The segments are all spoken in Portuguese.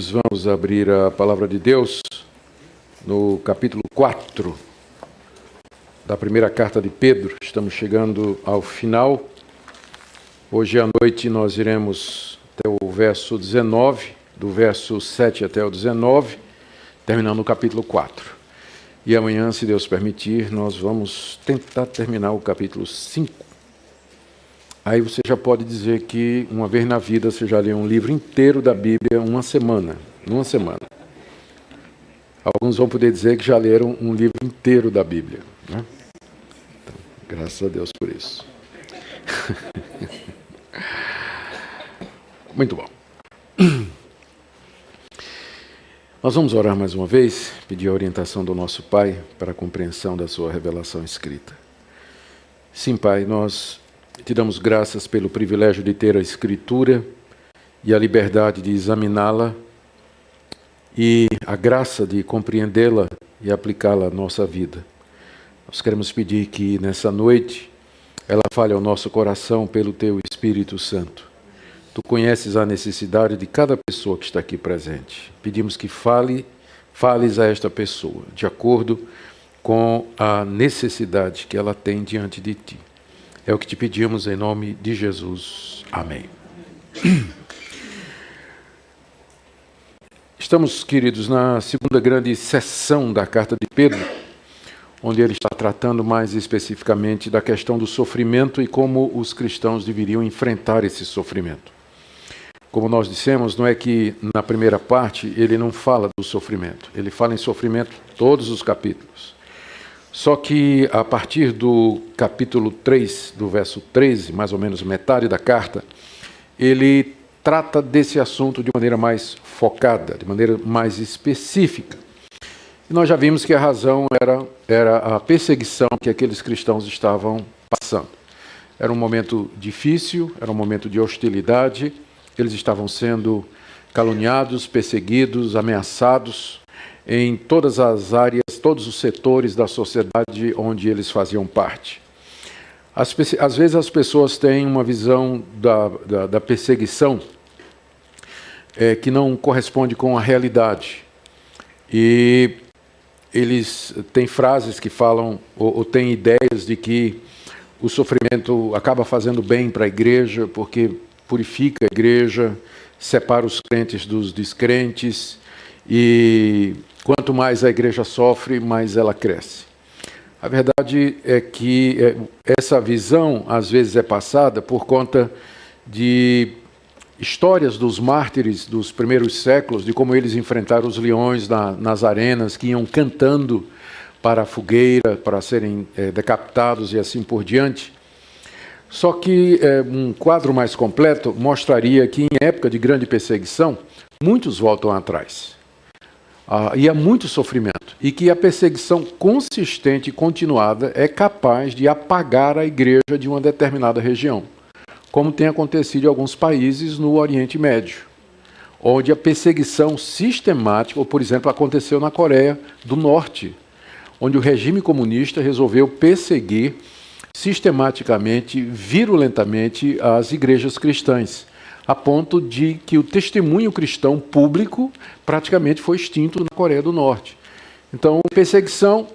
Vamos abrir a palavra de Deus no capítulo 4 da primeira carta de Pedro. Estamos chegando ao final. Hoje à noite nós iremos até o verso 19, do verso 7 até o 19, terminando o capítulo 4. E amanhã, se Deus permitir, nós vamos tentar terminar o capítulo 5 Aí você já pode dizer que uma vez na vida você já leu um livro inteiro da Bíblia uma semana, numa semana. Alguns vão poder dizer que já leram um livro inteiro da Bíblia. Né? Então, graças a Deus por isso. Muito bom. Nós vamos orar mais uma vez, pedir a orientação do nosso Pai para a compreensão da sua revelação escrita. Sim, Pai, nós te damos graças pelo privilégio de ter a Escritura e a liberdade de examiná-la e a graça de compreendê-la e aplicá-la à nossa vida. Nós queremos pedir que nessa noite ela fale ao nosso coração pelo teu Espírito Santo. Tu conheces a necessidade de cada pessoa que está aqui presente. Pedimos que fale, fales a esta pessoa de acordo com a necessidade que ela tem diante de ti. É o que te pedimos em nome de Jesus. Amém. Estamos, queridos, na segunda grande sessão da carta de Pedro, onde ele está tratando mais especificamente da questão do sofrimento e como os cristãos deveriam enfrentar esse sofrimento. Como nós dissemos, não é que na primeira parte ele não fala do sofrimento, ele fala em sofrimento todos os capítulos. Só que a partir do capítulo 3, do verso 13, mais ou menos metade da carta, ele trata desse assunto de maneira mais focada, de maneira mais específica. E nós já vimos que a razão era, era a perseguição que aqueles cristãos estavam passando. Era um momento difícil, era um momento de hostilidade, eles estavam sendo caluniados, perseguidos, ameaçados em todas as áreas, todos os setores da sociedade onde eles faziam parte. Às, às vezes as pessoas têm uma visão da, da, da perseguição é, que não corresponde com a realidade. E eles têm frases que falam, ou, ou têm ideias de que o sofrimento acaba fazendo bem para a igreja, porque purifica a igreja, separa os crentes dos descrentes e Quanto mais a igreja sofre, mais ela cresce. A verdade é que é, essa visão, às vezes, é passada por conta de histórias dos mártires dos primeiros séculos, de como eles enfrentaram os leões na, nas arenas, que iam cantando para a fogueira, para serem é, decapitados e assim por diante. Só que é, um quadro mais completo mostraria que, em época de grande perseguição, muitos voltam atrás. Ah, e há muito sofrimento, e que a perseguição consistente e continuada é capaz de apagar a igreja de uma determinada região, como tem acontecido em alguns países no Oriente Médio, onde a perseguição sistemática, ou por exemplo, aconteceu na Coreia do Norte, onde o regime comunista resolveu perseguir sistematicamente, virulentamente, as igrejas cristãs a ponto de que o testemunho cristão público praticamente foi extinto na Coreia do Norte. Então, perseguição,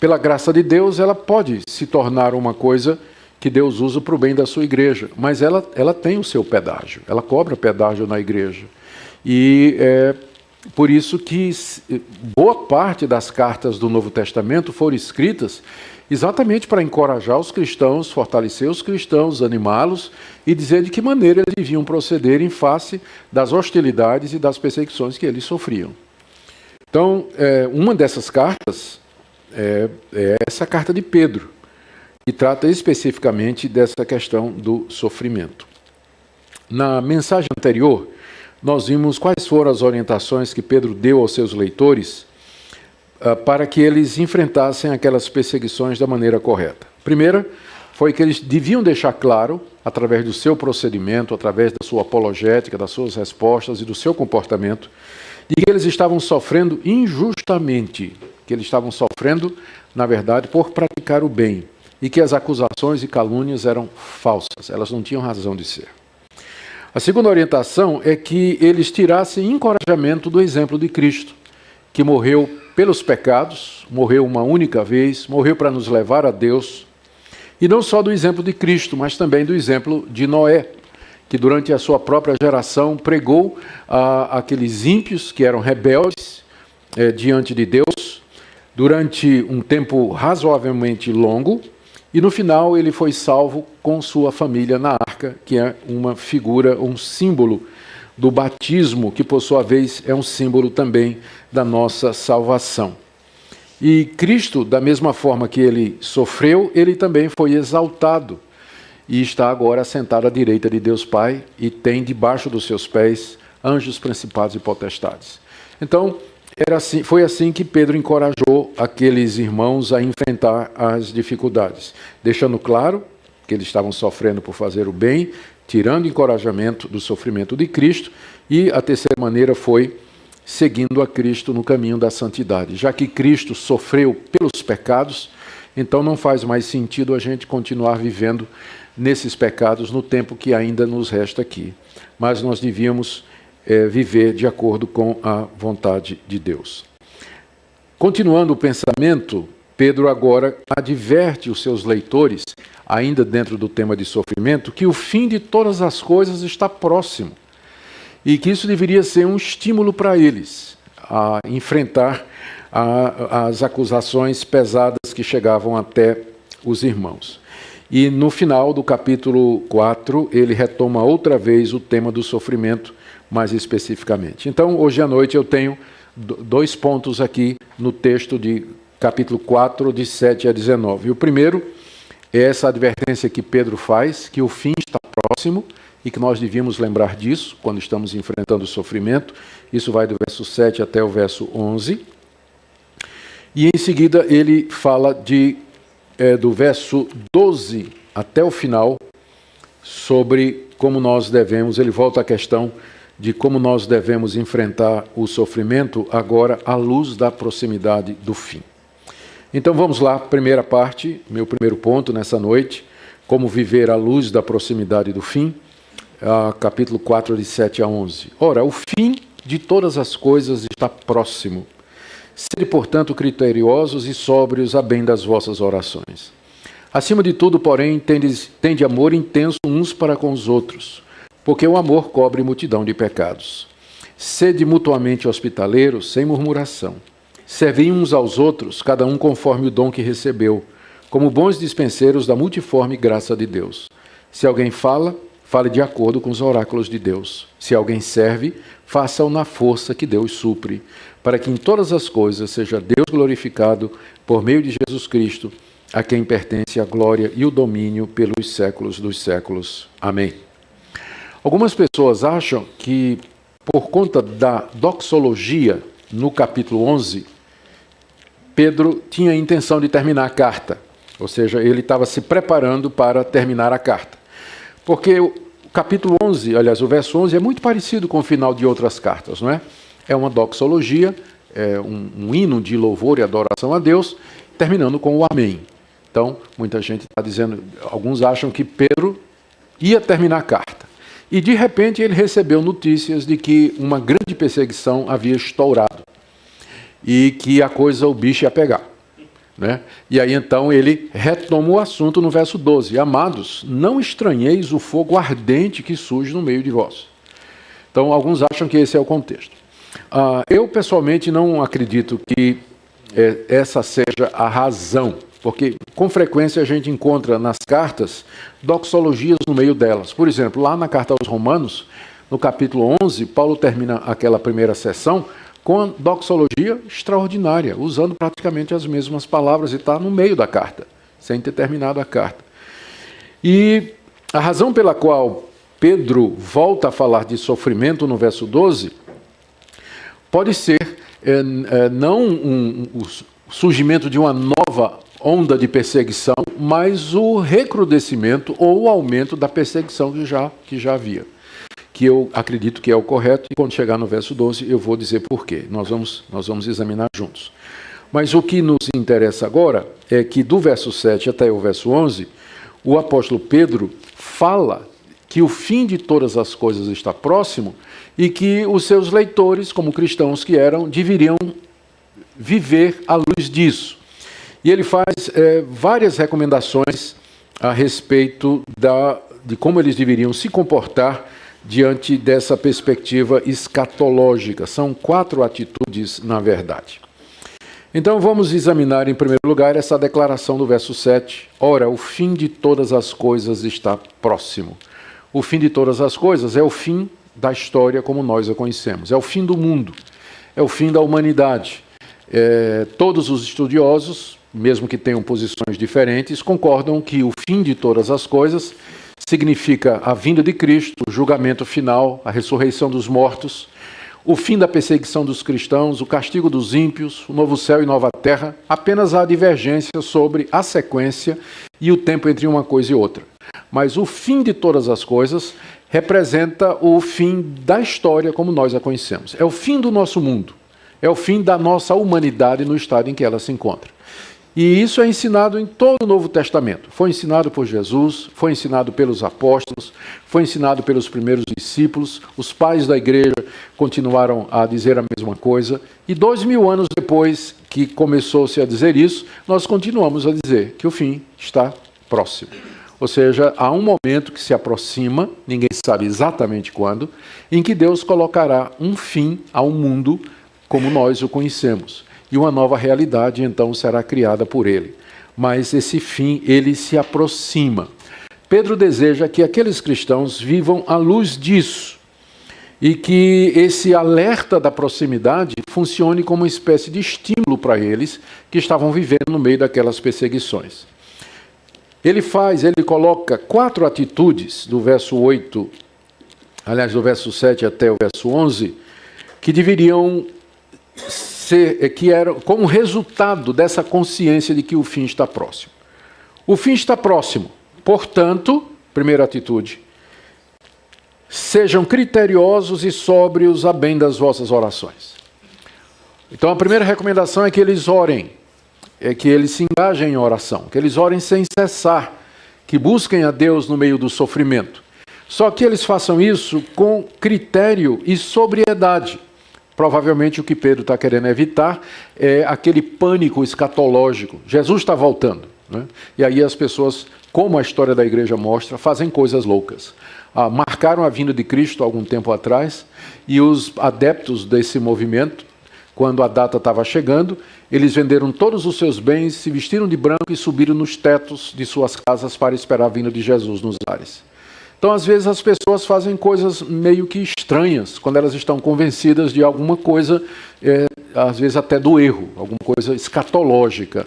pela graça de Deus, ela pode se tornar uma coisa que Deus usa para o bem da sua igreja, mas ela, ela tem o seu pedágio, ela cobra pedágio na igreja. E é por isso que boa parte das cartas do Novo Testamento foram escritas exatamente para encorajar os cristãos, fortalecer os cristãos, animá-los e dizer de que maneira eles deviam proceder em face das hostilidades e das perseguições que eles sofriam. Então, é, uma dessas cartas é, é essa carta de Pedro, que trata especificamente dessa questão do sofrimento. Na mensagem anterior, nós vimos quais foram as orientações que Pedro deu aos seus leitores para que eles enfrentassem aquelas perseguições da maneira correta. Primeira foi que eles deviam deixar claro, através do seu procedimento, através da sua apologética, das suas respostas e do seu comportamento, de que eles estavam sofrendo injustamente, que eles estavam sofrendo, na verdade, por praticar o bem, e que as acusações e calúnias eram falsas, elas não tinham razão de ser. A segunda orientação é que eles tirassem encorajamento do exemplo de Cristo, que morreu pelos pecados, morreu uma única vez, morreu para nos levar a Deus, e não só do exemplo de Cristo, mas também do exemplo de Noé, que durante a sua própria geração pregou a aqueles ímpios que eram rebeldes é, diante de Deus durante um tempo razoavelmente longo, e no final ele foi salvo com sua família na arca, que é uma figura, um símbolo do batismo, que por sua vez é um símbolo também da nossa salvação. E Cristo, da mesma forma que ele sofreu, ele também foi exaltado e está agora sentado à direita de Deus Pai e tem debaixo dos seus pés anjos principados e potestades. Então, era assim, foi assim que Pedro encorajou aqueles irmãos a enfrentar as dificuldades, deixando claro que eles estavam sofrendo por fazer o bem, tirando encorajamento do sofrimento de Cristo, e a terceira maneira foi seguindo a Cristo no caminho da santidade. Já que Cristo sofreu pelos pecados, então não faz mais sentido a gente continuar vivendo nesses pecados no tempo que ainda nos resta aqui. Mas nós devíamos é, viver de acordo com a vontade de Deus. Continuando o pensamento, Pedro agora adverte os seus leitores, ainda dentro do tema de sofrimento, que o fim de todas as coisas está próximo e que isso deveria ser um estímulo para eles a enfrentar a, as acusações pesadas que chegavam até os irmãos. E no final do capítulo 4, ele retoma outra vez o tema do sofrimento, mais especificamente. Então, hoje à noite eu tenho dois pontos aqui no texto de capítulo 4, de 7 a 19. E o primeiro é essa advertência que Pedro faz, que o fim está próximo e que nós devíamos lembrar disso quando estamos enfrentando o sofrimento. Isso vai do verso 7 até o verso 11. E em seguida ele fala de é, do verso 12 até o final, sobre como nós devemos, ele volta à questão de como nós devemos enfrentar o sofrimento agora à luz da proximidade do fim. Então vamos lá, primeira parte, meu primeiro ponto nessa noite, como viver à luz da proximidade do fim, capítulo 4, de 7 a 11. Ora, o fim de todas as coisas está próximo. Sede, portanto, criteriosos e sóbrios a bem das vossas orações. Acima de tudo, porém, tendes, tende amor intenso uns para com os outros, porque o amor cobre multidão de pecados. Sede mutuamente hospitaleiros, sem murmuração. Servei uns aos outros, cada um conforme o dom que recebeu, como bons dispenseiros da multiforme graça de Deus. Se alguém fala, fale de acordo com os oráculos de Deus. Se alguém serve, faça-o na força que Deus supre para que em todas as coisas seja Deus glorificado por meio de Jesus Cristo, a quem pertence a glória e o domínio pelos séculos dos séculos. Amém. Algumas pessoas acham que, por conta da doxologia no capítulo 11, Pedro tinha a intenção de terminar a carta, ou seja, ele estava se preparando para terminar a carta. Porque o capítulo 11, aliás, o verso 11 é muito parecido com o final de outras cartas, não é? é uma doxologia, é um, um hino de louvor e adoração a Deus, terminando com o Amém. Então, muita gente está dizendo, alguns acham que Pedro ia terminar a carta. E de repente ele recebeu notícias de que uma grande perseguição havia estourado e que a coisa, o bicho ia pegar. Né? E aí então ele retoma o assunto no verso 12: Amados, não estranheis o fogo ardente que surge no meio de vós. Então alguns acham que esse é o contexto. Uh, eu, pessoalmente, não acredito que é, essa seja a razão, porque com frequência a gente encontra nas cartas doxologias no meio delas. Por exemplo, lá na carta aos Romanos, no capítulo 11, Paulo termina aquela primeira sessão com a doxologia extraordinária, usando praticamente as mesmas palavras e está no meio da carta, sem ter terminado a carta. E a razão pela qual Pedro volta a falar de sofrimento no verso 12 pode ser é, é, não um, um, o surgimento de uma nova onda de perseguição, mas o recrudescimento ou o aumento da perseguição que já, que já havia. Que eu acredito que é o correto, e quando chegar no verso 12 eu vou dizer por quê. Nós vamos, nós vamos examinar juntos. Mas o que nos interessa agora é que do verso 7 até o verso 11, o apóstolo Pedro fala que o fim de todas as coisas está próximo e que os seus leitores, como cristãos que eram, deveriam viver à luz disso. E ele faz é, várias recomendações a respeito da, de como eles deveriam se comportar diante dessa perspectiva escatológica. São quatro atitudes, na verdade. Então vamos examinar em primeiro lugar essa declaração do verso 7. Ora, o fim de todas as coisas está próximo. O fim de todas as coisas é o fim da história como nós a conhecemos, é o fim do mundo, é o fim da humanidade. É, todos os estudiosos, mesmo que tenham posições diferentes, concordam que o fim de todas as coisas significa a vinda de Cristo, o julgamento final, a ressurreição dos mortos o fim da perseguição dos cristãos, o castigo dos ímpios, o novo céu e nova terra, apenas há divergência sobre a sequência e o tempo entre uma coisa e outra. Mas o fim de todas as coisas representa o fim da história como nós a conhecemos. É o fim do nosso mundo. É o fim da nossa humanidade no estado em que ela se encontra. E isso é ensinado em todo o Novo Testamento. Foi ensinado por Jesus, foi ensinado pelos apóstolos, foi ensinado pelos primeiros discípulos. Os pais da igreja continuaram a dizer a mesma coisa. E dois mil anos depois que começou-se a dizer isso, nós continuamos a dizer que o fim está próximo. Ou seja, há um momento que se aproxima, ninguém sabe exatamente quando, em que Deus colocará um fim ao mundo como nós o conhecemos e uma nova realidade então será criada por ele. Mas esse fim, ele se aproxima. Pedro deseja que aqueles cristãos vivam à luz disso e que esse alerta da proximidade funcione como uma espécie de estímulo para eles que estavam vivendo no meio daquelas perseguições. Ele faz, ele coloca quatro atitudes do verso 8, aliás, do verso 7 até o verso 11, que deveriam ser, é que era como resultado dessa consciência de que o fim está próximo. O fim está próximo, portanto, primeira atitude, sejam criteriosos e sóbrios a bem das vossas orações. Então a primeira recomendação é que eles orem, é que eles se engajem em oração, que eles orem sem cessar, que busquem a Deus no meio do sofrimento. Só que eles façam isso com critério e sobriedade. Provavelmente o que Pedro está querendo evitar é aquele pânico escatológico. Jesus está voltando. Né? E aí as pessoas, como a história da igreja mostra, fazem coisas loucas. Ah, marcaram a vinda de Cristo algum tempo atrás e os adeptos desse movimento, quando a data estava chegando, eles venderam todos os seus bens, se vestiram de branco e subiram nos tetos de suas casas para esperar a vinda de Jesus nos ares. Então, às vezes, as pessoas fazem coisas meio que estranhas quando elas estão convencidas de alguma coisa, é, às vezes até do erro, alguma coisa escatológica.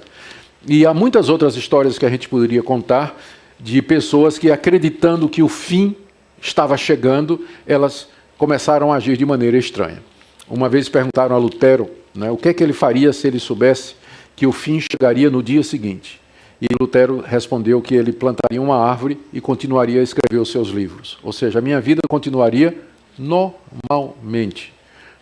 E há muitas outras histórias que a gente poderia contar de pessoas que, acreditando que o fim estava chegando, elas começaram a agir de maneira estranha. Uma vez perguntaram a Lutero né, o que, é que ele faria se ele soubesse que o fim chegaria no dia seguinte. E Lutero respondeu que ele plantaria uma árvore e continuaria a escrever os seus livros. Ou seja, a minha vida continuaria normalmente,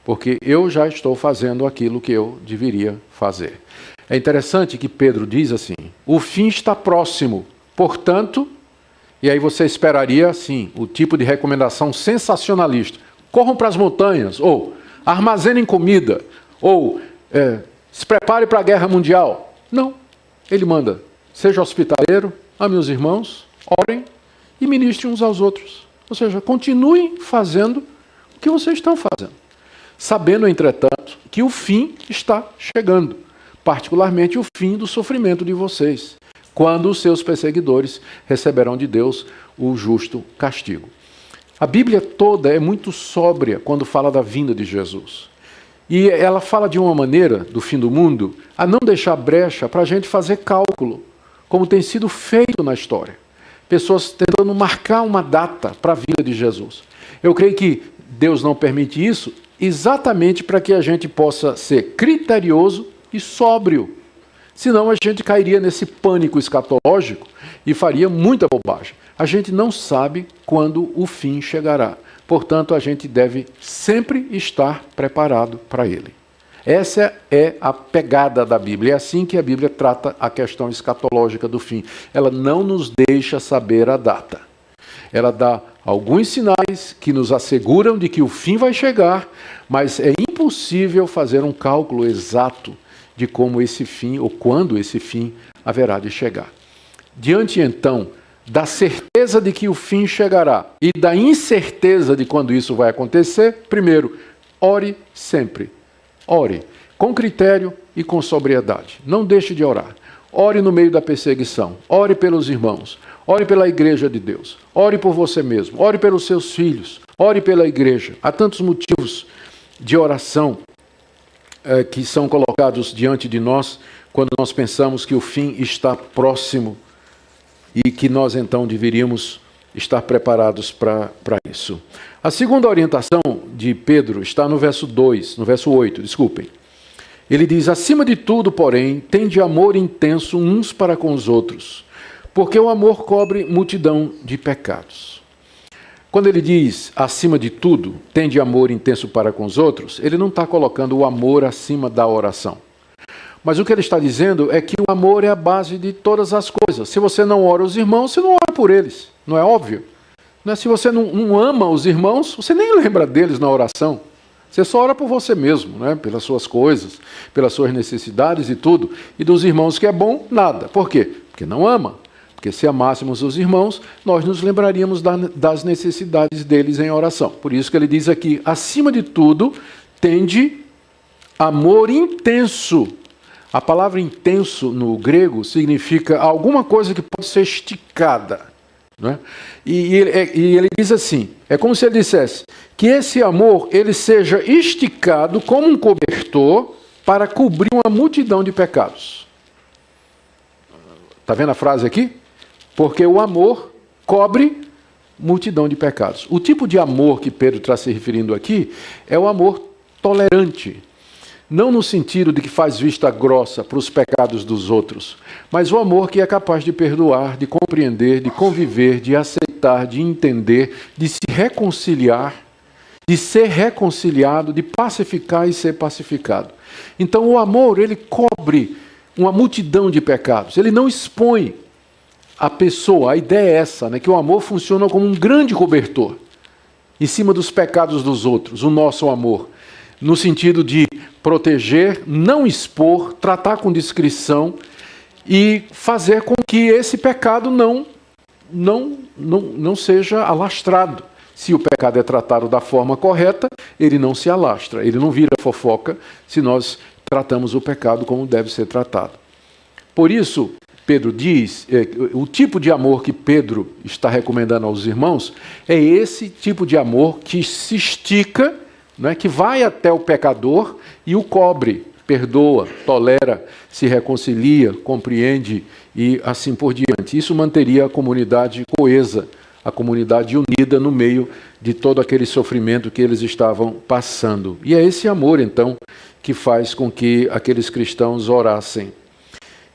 porque eu já estou fazendo aquilo que eu deveria fazer. É interessante que Pedro diz assim: o fim está próximo, portanto, e aí você esperaria assim, o tipo de recomendação sensacionalista: corram para as montanhas, ou armazenem comida, ou é, se prepare para a guerra mundial. Não, ele manda Seja hospitaleiro, ame os irmãos, orem e ministrem uns aos outros. Ou seja, continuem fazendo o que vocês estão fazendo. Sabendo, entretanto, que o fim está chegando, particularmente o fim do sofrimento de vocês, quando os seus perseguidores receberão de Deus o justo castigo. A Bíblia toda é muito sóbria quando fala da vinda de Jesus. E ela fala de uma maneira, do fim do mundo, a não deixar brecha para a gente fazer cálculo como tem sido feito na história. Pessoas tentando marcar uma data para a vida de Jesus. Eu creio que Deus não permite isso exatamente para que a gente possa ser criterioso e sóbrio. Senão a gente cairia nesse pânico escatológico e faria muita bobagem. A gente não sabe quando o fim chegará. Portanto, a gente deve sempre estar preparado para ele. Essa é a pegada da Bíblia. É assim que a Bíblia trata a questão escatológica do fim. Ela não nos deixa saber a data. Ela dá alguns sinais que nos asseguram de que o fim vai chegar, mas é impossível fazer um cálculo exato de como esse fim ou quando esse fim haverá de chegar. Diante então da certeza de que o fim chegará e da incerteza de quando isso vai acontecer, primeiro, ore sempre. Ore com critério e com sobriedade. Não deixe de orar. Ore no meio da perseguição. Ore pelos irmãos. Ore pela igreja de Deus. Ore por você mesmo. Ore pelos seus filhos. Ore pela igreja. Há tantos motivos de oração é, que são colocados diante de nós quando nós pensamos que o fim está próximo e que nós então deveríamos estar preparados para isso. A segunda orientação de Pedro está no verso 2, no verso 8, desculpem. Ele diz: Acima de tudo, porém, tende amor intenso uns para com os outros, porque o amor cobre multidão de pecados. Quando ele diz acima de tudo, tende amor intenso para com os outros, ele não está colocando o amor acima da oração. Mas o que ele está dizendo é que o amor é a base de todas as coisas. Se você não ora os irmãos, você não por eles. Não é óbvio? Não é? Se você não, não ama os irmãos, você nem lembra deles na oração. Você só ora por você mesmo, né? pelas suas coisas, pelas suas necessidades e tudo. E dos irmãos que é bom, nada. Por quê? Porque não ama. Porque se amássemos os irmãos, nós nos lembraríamos das necessidades deles em oração. Por isso que ele diz aqui: acima de tudo, tende amor intenso. A palavra intenso no grego significa alguma coisa que pode ser esticada. Né? E, e, e, ele diz assim: é como se ele dissesse que esse amor ele seja esticado como um cobertor para cobrir uma multidão de pecados. Está vendo a frase aqui? Porque o amor cobre multidão de pecados. O tipo de amor que Pedro está se referindo aqui é o amor tolerante, não no sentido de que faz vista grossa para os pecados dos outros, mas o amor que é capaz de perdoar, de compreender, de conviver, de aceitar, de entender, de se reconciliar, de ser reconciliado, de pacificar e ser pacificado. Então o amor, ele cobre uma multidão de pecados, ele não expõe a pessoa. A ideia é essa, né, que o amor funciona como um grande cobertor em cima dos pecados dos outros, o nosso amor no sentido de proteger, não expor, tratar com discrição e fazer com que esse pecado não, não, não, não seja alastrado. Se o pecado é tratado da forma correta, ele não se alastra, ele não vira fofoca se nós tratamos o pecado como deve ser tratado. Por isso, Pedro diz, é, o tipo de amor que Pedro está recomendando aos irmãos é esse tipo de amor que se estica né, que vai até o pecador e o cobre, perdoa, tolera, se reconcilia, compreende e assim por diante. Isso manteria a comunidade coesa, a comunidade unida no meio de todo aquele sofrimento que eles estavam passando. E é esse amor, então, que faz com que aqueles cristãos orassem.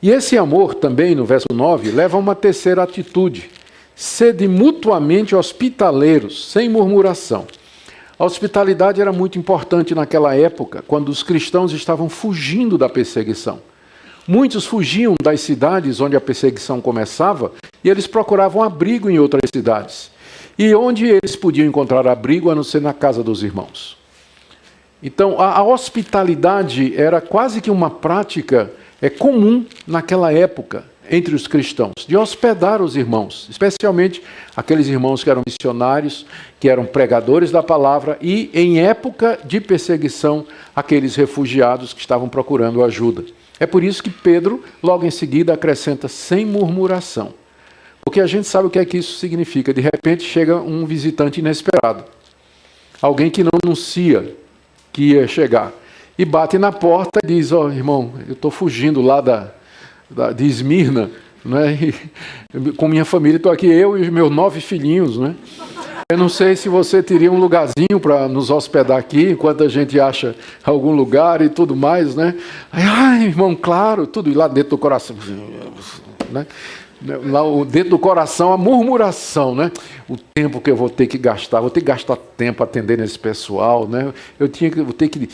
E esse amor também, no verso 9, leva a uma terceira atitude: sede mutuamente hospitaleiros, sem murmuração. A hospitalidade era muito importante naquela época, quando os cristãos estavam fugindo da perseguição. Muitos fugiam das cidades onde a perseguição começava e eles procuravam abrigo em outras cidades. E onde eles podiam encontrar abrigo a não ser na casa dos irmãos. Então, a, a hospitalidade era quase que uma prática é comum naquela época entre os cristãos, de hospedar os irmãos, especialmente aqueles irmãos que eram missionários, que eram pregadores da palavra e, em época de perseguição, aqueles refugiados que estavam procurando ajuda. É por isso que Pedro, logo em seguida, acrescenta sem murmuração. Porque a gente sabe o que é que isso significa. De repente chega um visitante inesperado, alguém que não anuncia que ia chegar, e bate na porta e diz: Ó, oh, irmão, eu estou fugindo lá da de Esmirna, né? E, com minha família, estou aqui eu e os meus nove filhinhos, né? Eu não sei se você teria um lugarzinho para nos hospedar aqui, enquanto a gente acha algum lugar e tudo mais, né? Ai, irmão, claro, tudo lá dentro do coração, né? Lá dentro do coração a murmuração, né? O tempo que eu vou ter que gastar, vou ter que gastar tempo atendendo esse pessoal, né? Eu tinha que, vou ter que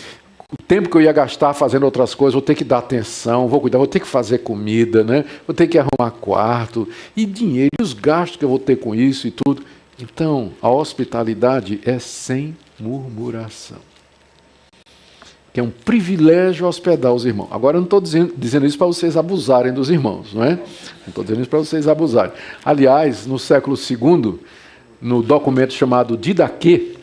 o tempo que eu ia gastar fazendo outras coisas, vou ter que dar atenção, vou cuidar, vou ter que fazer comida, né? vou ter que arrumar quarto, e dinheiro, e os gastos que eu vou ter com isso e tudo. Então, a hospitalidade é sem murmuração. Que é um privilégio hospedar os irmãos. Agora, eu não estou dizendo, dizendo, isso para vocês abusarem dos irmãos, não é? Não estou dizendo isso para vocês abusarem. Aliás, no século II, no documento chamado Didaquê,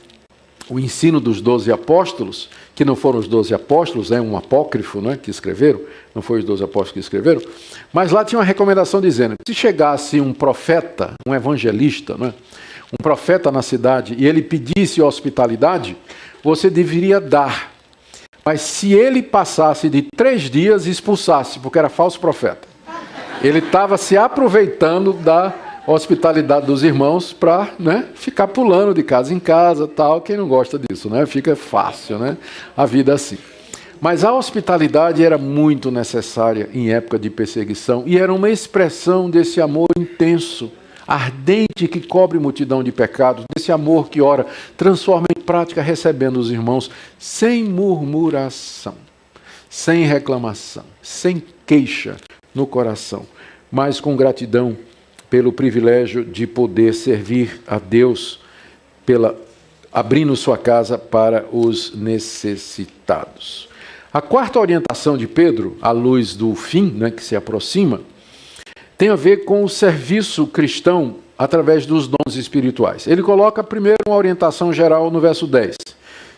o ensino dos doze apóstolos, que não foram os doze apóstolos, é um apócrifo né, que escreveram, não foi os doze apóstolos que escreveram, mas lá tinha uma recomendação dizendo: se chegasse um profeta, um evangelista, né, um profeta na cidade e ele pedisse hospitalidade, você deveria dar. Mas se ele passasse de três dias, expulsasse, porque era falso profeta. Ele estava se aproveitando da hospitalidade dos irmãos para né, ficar pulando de casa em casa, tal. Quem não gosta disso, né? Fica fácil, né? A vida assim. Mas a hospitalidade era muito necessária em época de perseguição e era uma expressão desse amor intenso, ardente que cobre multidão de pecados, desse amor que ora transforma em prática recebendo os irmãos sem murmuração, sem reclamação, sem queixa no coração, mas com gratidão pelo privilégio de poder servir a Deus, pela abrindo sua casa para os necessitados. A quarta orientação de Pedro, à luz do fim né, que se aproxima, tem a ver com o serviço cristão através dos dons espirituais. Ele coloca primeiro uma orientação geral no verso 10.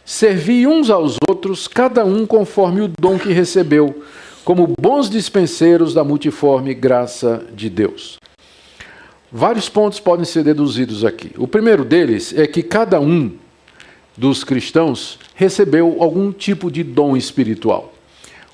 Servi uns aos outros, cada um conforme o dom que recebeu, como bons dispenseiros da multiforme graça de Deus. Vários pontos podem ser deduzidos aqui. O primeiro deles é que cada um dos cristãos recebeu algum tipo de dom espiritual.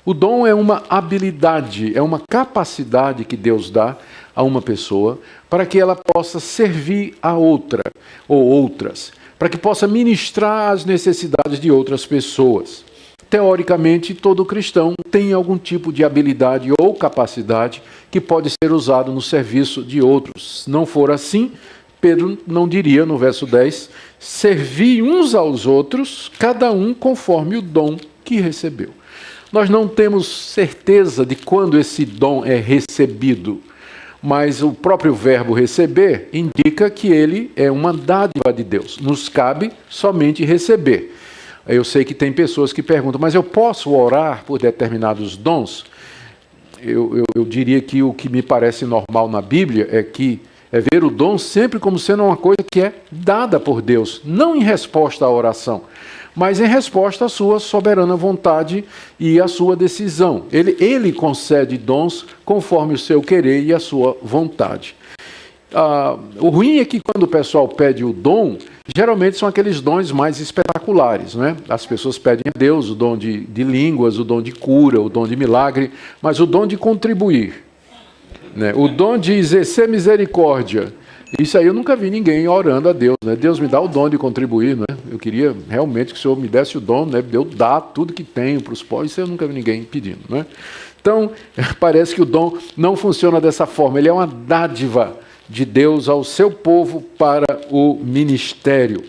O dom é uma habilidade, é uma capacidade que Deus dá a uma pessoa para que ela possa servir a outra ou outras, para que possa ministrar as necessidades de outras pessoas. Teoricamente, todo cristão tem algum tipo de habilidade ou capacidade que pode ser usado no serviço de outros. Se não for assim, Pedro não diria no verso 10: servi uns aos outros, cada um conforme o dom que recebeu. Nós não temos certeza de quando esse dom é recebido, mas o próprio verbo receber indica que ele é uma dádiva de Deus. Nos cabe somente receber. Eu sei que tem pessoas que perguntam, mas eu posso orar por determinados dons? Eu, eu, eu, diria que o que me parece normal na Bíblia é que é ver o dom sempre como sendo uma coisa que é dada por Deus, não em resposta à oração, mas em resposta à sua soberana vontade e à sua decisão. Ele, ele concede dons conforme o seu querer e a sua vontade. Ah, o ruim é que quando o pessoal pede o dom, geralmente são aqueles dons mais espetaculares. Né? As pessoas pedem a Deus o dom de, de línguas, o dom de cura, o dom de milagre, mas o dom de contribuir, né? o dom de exercer misericórdia. Isso aí eu nunca vi ninguém orando a Deus. Né? Deus me dá o dom de contribuir. Né? Eu queria realmente que o Senhor me desse o dom né? de eu dar tudo que tenho para os pobres. Isso eu nunca vi ninguém pedindo. Né? Então, parece que o dom não funciona dessa forma. Ele é uma dádiva de Deus ao seu povo para o ministério.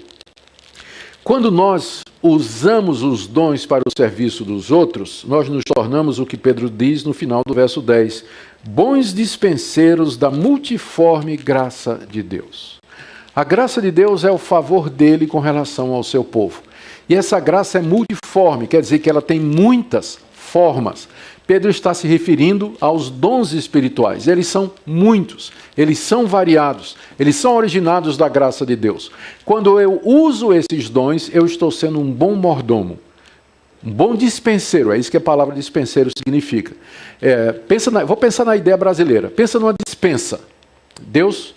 Quando nós usamos os dons para o serviço dos outros, nós nos tornamos o que Pedro diz no final do verso 10: bons dispenseiros da multiforme graça de Deus. A graça de Deus é o favor dele com relação ao seu povo. E essa graça é multiforme, quer dizer que ela tem muitas formas. Pedro está se referindo aos dons espirituais. Eles são muitos, eles são variados, eles são originados da graça de Deus. Quando eu uso esses dons, eu estou sendo um bom mordomo, um bom dispenseiro. É isso que a palavra dispenseiro significa. É, pensa na, vou pensar na ideia brasileira. Pensa numa dispensa. Deus,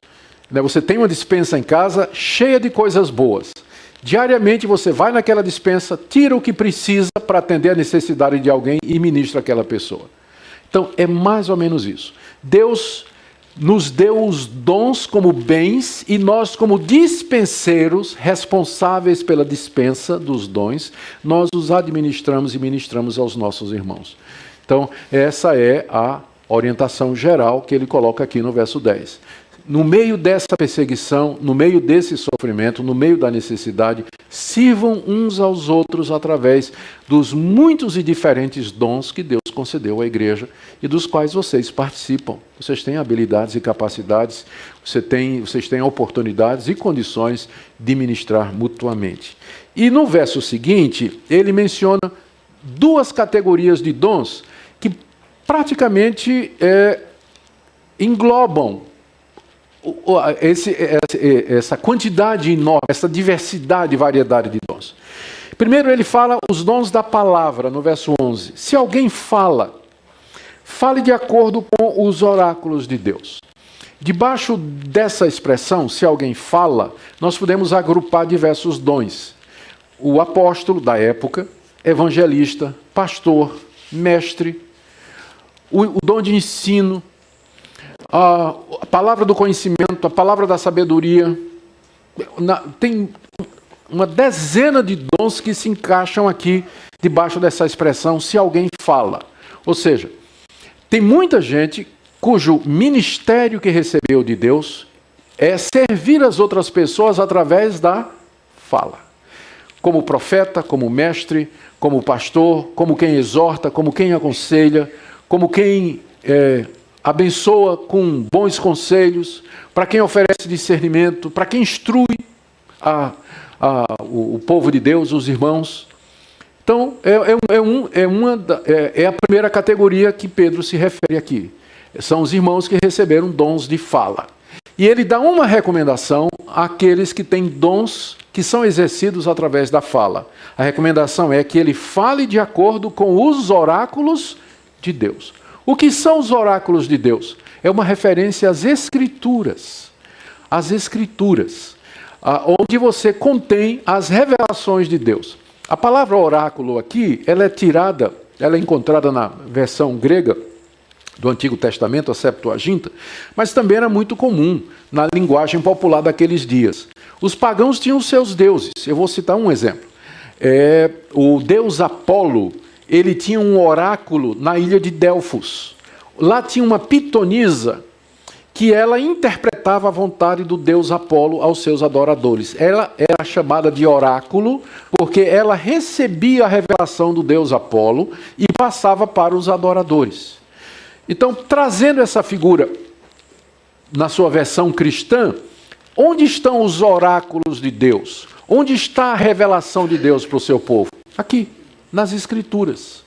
né, você tem uma dispensa em casa cheia de coisas boas. Diariamente você vai naquela dispensa, tira o que precisa para atender a necessidade de alguém e ministra aquela pessoa. Então é mais ou menos isso. Deus nos deu os dons como bens e nós, como dispenseiros responsáveis pela dispensa dos dons, nós os administramos e ministramos aos nossos irmãos. Então, essa é a orientação geral que ele coloca aqui no verso 10 no meio dessa perseguição, no meio desse sofrimento, no meio da necessidade, sirvam uns aos outros através dos muitos e diferentes dons que Deus concedeu à igreja e dos quais vocês participam. Vocês têm habilidades e capacidades, você tem, vocês têm oportunidades e condições de ministrar mutuamente. E no verso seguinte, ele menciona duas categorias de dons que praticamente é, englobam esse, essa quantidade enorme, essa diversidade e variedade de dons. Primeiro, ele fala os dons da palavra, no verso 11. Se alguém fala, fale de acordo com os oráculos de Deus. Debaixo dessa expressão, se alguém fala, nós podemos agrupar diversos dons. O apóstolo da época, evangelista, pastor, mestre, o, o dom de ensino, a, a, palavra do conhecimento, a palavra da sabedoria. Na, tem uma dezena de dons que se encaixam aqui debaixo dessa expressão, se alguém fala. Ou seja, tem muita gente cujo ministério que recebeu de Deus é servir as outras pessoas através da fala. Como profeta, como mestre, como pastor, como quem exorta, como quem aconselha, como quem é, abençoa com bons conselhos, para quem oferece discernimento, para quem instrui a, a, o, o, povo de Deus, os irmãos. Então, é, é, é, um, é, uma, é, é a primeira categoria que Pedro se refere aqui. São os irmãos que receberam dons de fala. E ele dá uma recomendação àqueles que têm dons que são exercidos através da fala. A recomendação é que ele fale de acordo com os oráculos de Deus. O que são os oráculos de Deus? É uma referência às Escrituras. As Escrituras, onde você contém as revelações de Deus. A palavra oráculo aqui, ela é tirada, ela é encontrada na versão grega do Antigo Testamento, a Septuaginta, mas também era muito comum na linguagem popular daqueles dias. Os pagãos tinham seus deuses. Eu vou citar um exemplo. É, o deus Apolo, ele tinha um oráculo na ilha de Delfos. Lá tinha uma pitonisa que ela interpretava a vontade do deus Apolo aos seus adoradores. Ela era chamada de oráculo porque ela recebia a revelação do deus Apolo e passava para os adoradores. Então, trazendo essa figura na sua versão cristã, onde estão os oráculos de Deus? Onde está a revelação de Deus para o seu povo? Aqui, nas Escrituras.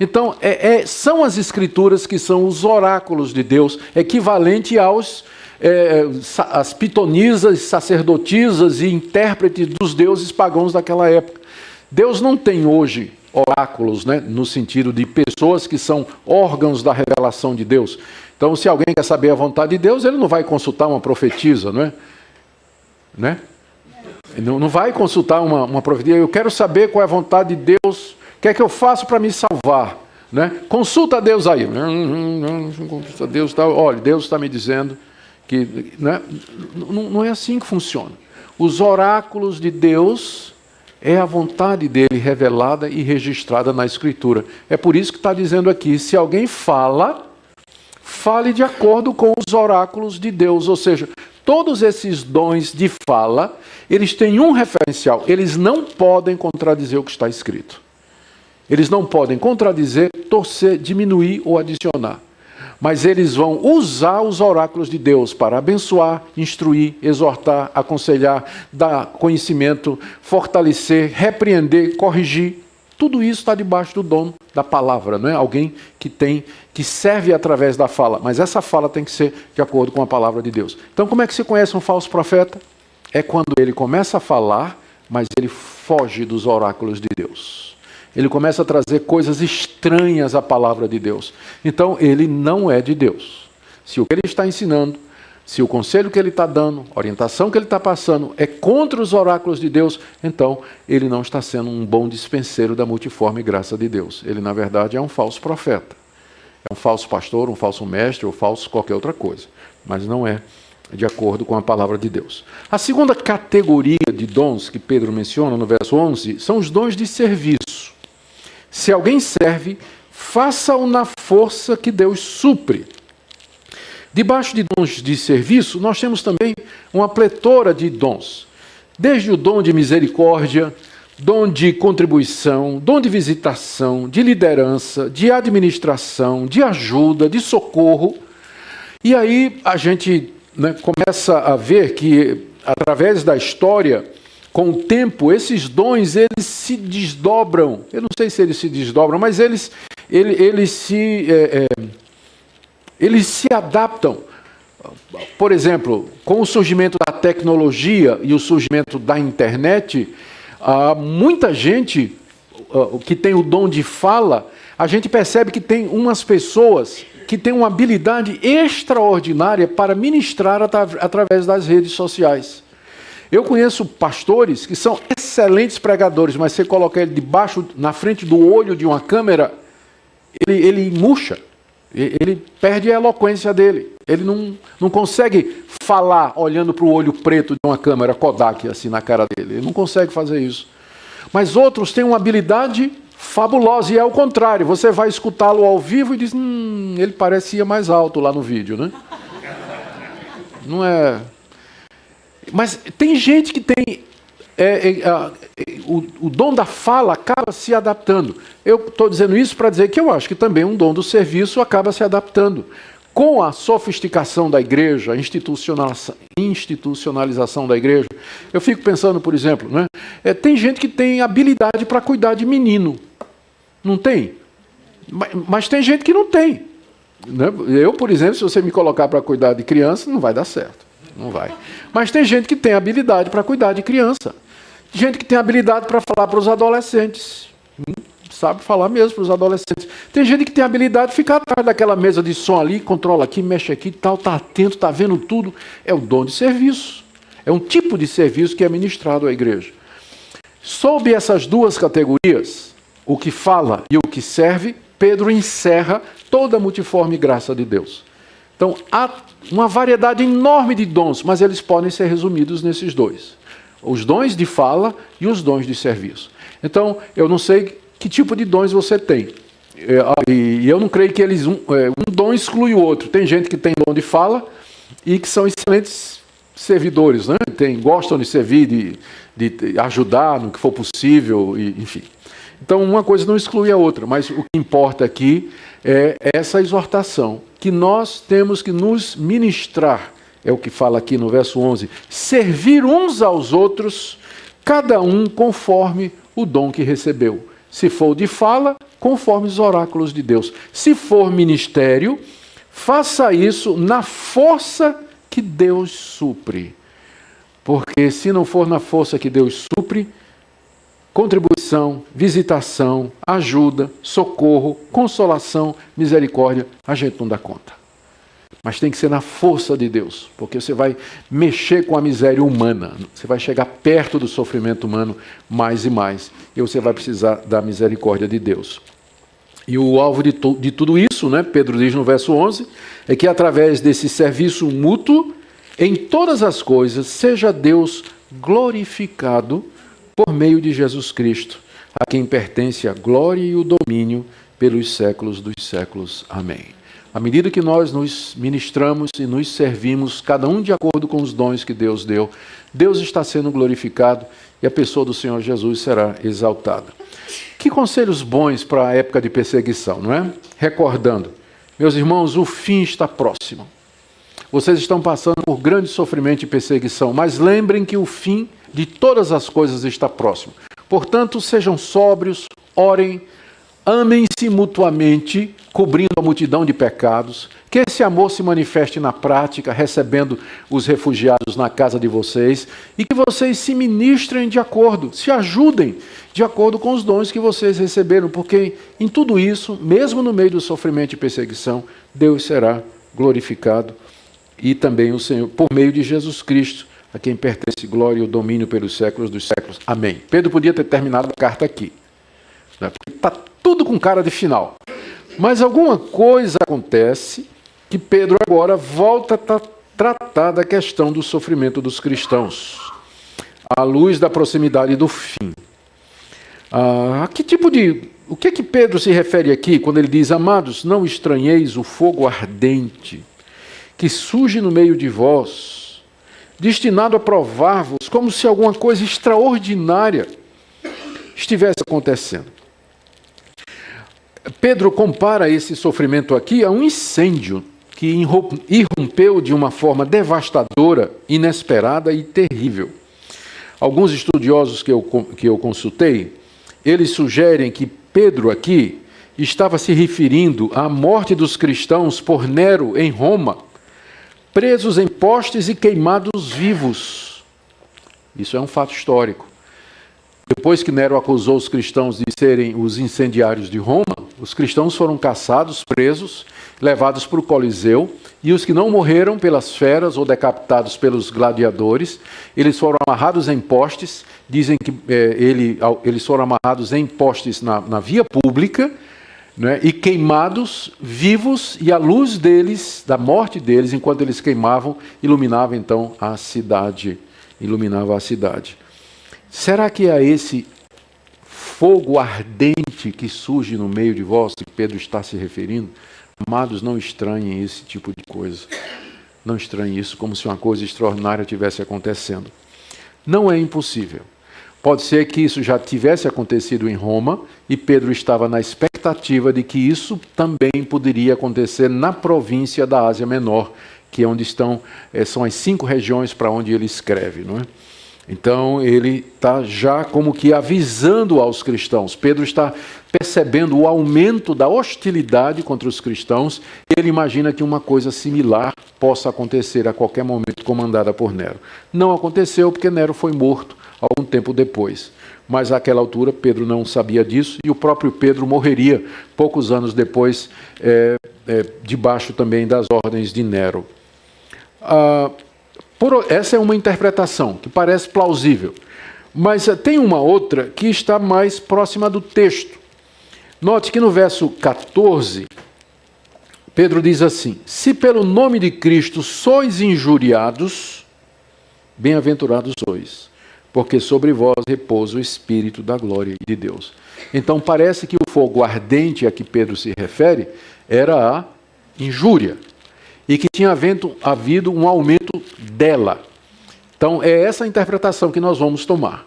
Então, é, é, são as Escrituras que são os oráculos de Deus, equivalente aos é, as pitonisas, sacerdotisas e intérpretes dos deuses pagãos daquela época. Deus não tem hoje oráculos, né, no sentido de pessoas que são órgãos da revelação de Deus. Então, se alguém quer saber a vontade de Deus, ele não vai consultar uma profetisa, não é? Né? Não, não vai consultar uma, uma. Eu quero saber qual é a vontade de Deus. O que é que eu faço para me salvar? Né? Consulta a Deus aí. Consulta a Deus. Tá, olha, Deus está me dizendo que. Né? Não, não é assim que funciona. Os oráculos de Deus é a vontade dele revelada e registrada na Escritura. É por isso que está dizendo aqui: se alguém fala, fale de acordo com os oráculos de Deus. Ou seja, todos esses dons de fala, eles têm um referencial: eles não podem contradizer o que está escrito. Eles não podem contradizer, torcer, diminuir ou adicionar mas eles vão usar os oráculos de Deus para abençoar, instruir, exortar, aconselhar, dar conhecimento, fortalecer, repreender, corrigir. Tudo isso está debaixo do dom da palavra, não é? Alguém que tem, que serve através da fala, mas essa fala tem que ser de acordo com a palavra de Deus. Então, como é que se conhece um falso profeta? É quando ele começa a falar, mas ele foge dos oráculos de Deus ele começa a trazer coisas estranhas à palavra de Deus. Então, ele não é de Deus. Se o que ele está ensinando, se o conselho que ele está dando, a orientação que ele está passando é contra os oráculos de Deus, então ele não está sendo um bom dispenseiro da multiforme graça de Deus. Ele, na verdade, é um falso profeta. É um falso pastor, um falso mestre ou falso qualquer outra coisa. Mas não é de acordo com a palavra de Deus. A segunda categoria de dons que Pedro menciona no verso 11 são os dons de serviço. Se alguém serve, faça-o na força que Deus supre. Debaixo de dons de serviço, nós temos também uma pletora de dons. Desde o dom de misericórdia, dom de contribuição, dom de visitação, de liderança, de administração, de ajuda, de socorro. E aí a gente né, começa a ver que, através da história, com o tempo, esses dons eles se desdobram. Eu não sei se eles se desdobram, mas eles, eles, eles, se, é, é, eles se adaptam. Por exemplo, com o surgimento da tecnologia e o surgimento da internet, há muita gente que tem o dom de fala, a gente percebe que tem umas pessoas que têm uma habilidade extraordinária para ministrar através das redes sociais. Eu conheço pastores que são excelentes pregadores, mas você coloca ele debaixo, na frente do olho de uma câmera, ele, ele murcha, ele perde a eloquência dele. Ele não, não consegue falar olhando para o olho preto de uma câmera Kodak assim na cara dele. Ele não consegue fazer isso. Mas outros têm uma habilidade fabulosa e é o contrário. Você vai escutá-lo ao vivo e diz: hum, ele parecia mais alto lá no vídeo, né? Não é. Mas tem gente que tem. É, é, é, o, o, dom da fala acaba se adaptando. Eu estou dizendo isso para dizer que eu acho que também um dom do serviço acaba se adaptando. Com a sofisticação da igreja, a institucionalização da igreja, eu fico pensando, por exemplo, né, é, tem gente que tem habilidade para cuidar de menino. Não tem? Mas, mas tem gente que não tem. Né? Eu, por exemplo, se você me colocar para cuidar de criança, não vai dar certo. Não vai. Mas tem gente que tem habilidade para cuidar de criança. Gente que tem habilidade para falar para os adolescentes. Sabe falar mesmo para os adolescentes. Tem gente que tem habilidade de ficar atrás daquela mesa de som ali, controla aqui, mexe aqui, tal, está atento, está vendo tudo. É o dom de serviço. É um tipo de serviço que é ministrado à igreja. Sob essas duas categorias, o que fala e o que serve, Pedro encerra toda a multiforme graça de Deus. Então, há uma variedade enorme de dons, mas eles podem ser resumidos nesses dois: os dons de fala e os dons de serviço. Então, eu não sei que tipo de dons você tem. É, e eu não creio que eles um, é, um dom exclui o outro. Tem gente que tem dom de fala e que são excelentes servidores, né? Tem, gostam de servir, de, de ajudar no que for possível, e, enfim. Então, uma coisa não exclui a outra, mas o que importa aqui é essa exortação, que nós temos que nos ministrar, é o que fala aqui no verso 11, servir uns aos outros, cada um conforme o dom que recebeu. Se for de fala, conforme os oráculos de Deus. Se for ministério, faça isso na força que Deus supre. Porque se não for na força que Deus supre, contribuição, visitação, ajuda, socorro, consolação, misericórdia, a gente não dá conta. Mas tem que ser na força de Deus, porque você vai mexer com a miséria humana, você vai chegar perto do sofrimento humano mais e mais, e você vai precisar da misericórdia de Deus. E o alvo de, de tudo isso, né, Pedro diz no verso 11, é que através desse serviço mútuo, em todas as coisas, seja Deus glorificado por meio de Jesus Cristo, a quem pertence a glória e o domínio pelos séculos dos séculos. Amém. À medida que nós nos ministramos e nos servimos, cada um de acordo com os dons que Deus deu, Deus está sendo glorificado e a pessoa do Senhor Jesus será exaltada. Que conselhos bons para a época de perseguição, não é? Recordando, meus irmãos, o fim está próximo. Vocês estão passando por grande sofrimento e perseguição, mas lembrem que o fim de todas as coisas está próximo. Portanto, sejam sóbrios, orem, amem-se mutuamente, cobrindo a multidão de pecados, que esse amor se manifeste na prática, recebendo os refugiados na casa de vocês, e que vocês se ministrem de acordo, se ajudem de acordo com os dons que vocês receberam, porque em tudo isso, mesmo no meio do sofrimento e perseguição, Deus será glorificado e também o Senhor por meio de Jesus Cristo a quem pertence glória e o domínio pelos séculos dos séculos. Amém. Pedro podia ter terminado a carta aqui, né? porque está tudo com cara de final. Mas alguma coisa acontece que Pedro agora volta a tratar da questão do sofrimento dos cristãos, à luz da proximidade do fim. Ah, que tipo de. O que é que Pedro se refere aqui quando ele diz: Amados, não estranheis o fogo ardente que surge no meio de vós destinado a provar-vos como se alguma coisa extraordinária estivesse acontecendo. Pedro compara esse sofrimento aqui a um incêndio que irrompeu de uma forma devastadora, inesperada e terrível. Alguns estudiosos que eu, que eu consultei, eles sugerem que Pedro aqui estava se referindo à morte dos cristãos por Nero em Roma, presos em postes e queimados vivos. Isso é um fato histórico. Depois que Nero acusou os cristãos de serem os incendiários de Roma, os cristãos foram caçados, presos, levados para o Coliseu, e os que não morreram pelas feras ou decapitados pelos gladiadores, eles foram amarrados em postes, dizem que é, ele, eles foram amarrados em postes na, na via pública, né, e queimados vivos, e a luz deles, da morte deles, enquanto eles queimavam, iluminava então a cidade, iluminava a cidade. Será que é esse fogo ardente que surge no meio de vós, que Pedro está se referindo? Amados, não estranhem esse tipo de coisa. Não estranhem isso como se uma coisa extraordinária tivesse acontecendo. Não é impossível. Pode ser que isso já tivesse acontecido em Roma e Pedro estava na expectativa de que isso também poderia acontecer na província da Ásia Menor, que é onde estão, eh, são as cinco regiões para onde ele escreve, não é? Então ele está já como que avisando aos cristãos. Pedro está percebendo o aumento da hostilidade contra os cristãos e ele imagina que uma coisa similar possa acontecer a qualquer momento, comandada por Nero. Não aconteceu porque Nero foi morto algum tempo depois. Mas àquela altura Pedro não sabia disso e o próprio Pedro morreria poucos anos depois, é, é, debaixo também das ordens de Nero. Ah, por, essa é uma interpretação que parece plausível, mas eh, tem uma outra que está mais próxima do texto. Note que no verso 14, Pedro diz assim: Se pelo nome de Cristo sois injuriados, bem-aventurados sois, porque sobre vós repousa o Espírito da glória de Deus. Então parece que o fogo ardente a que Pedro se refere era a injúria e que tinha havido um aumento dela. Então, é essa interpretação que nós vamos tomar.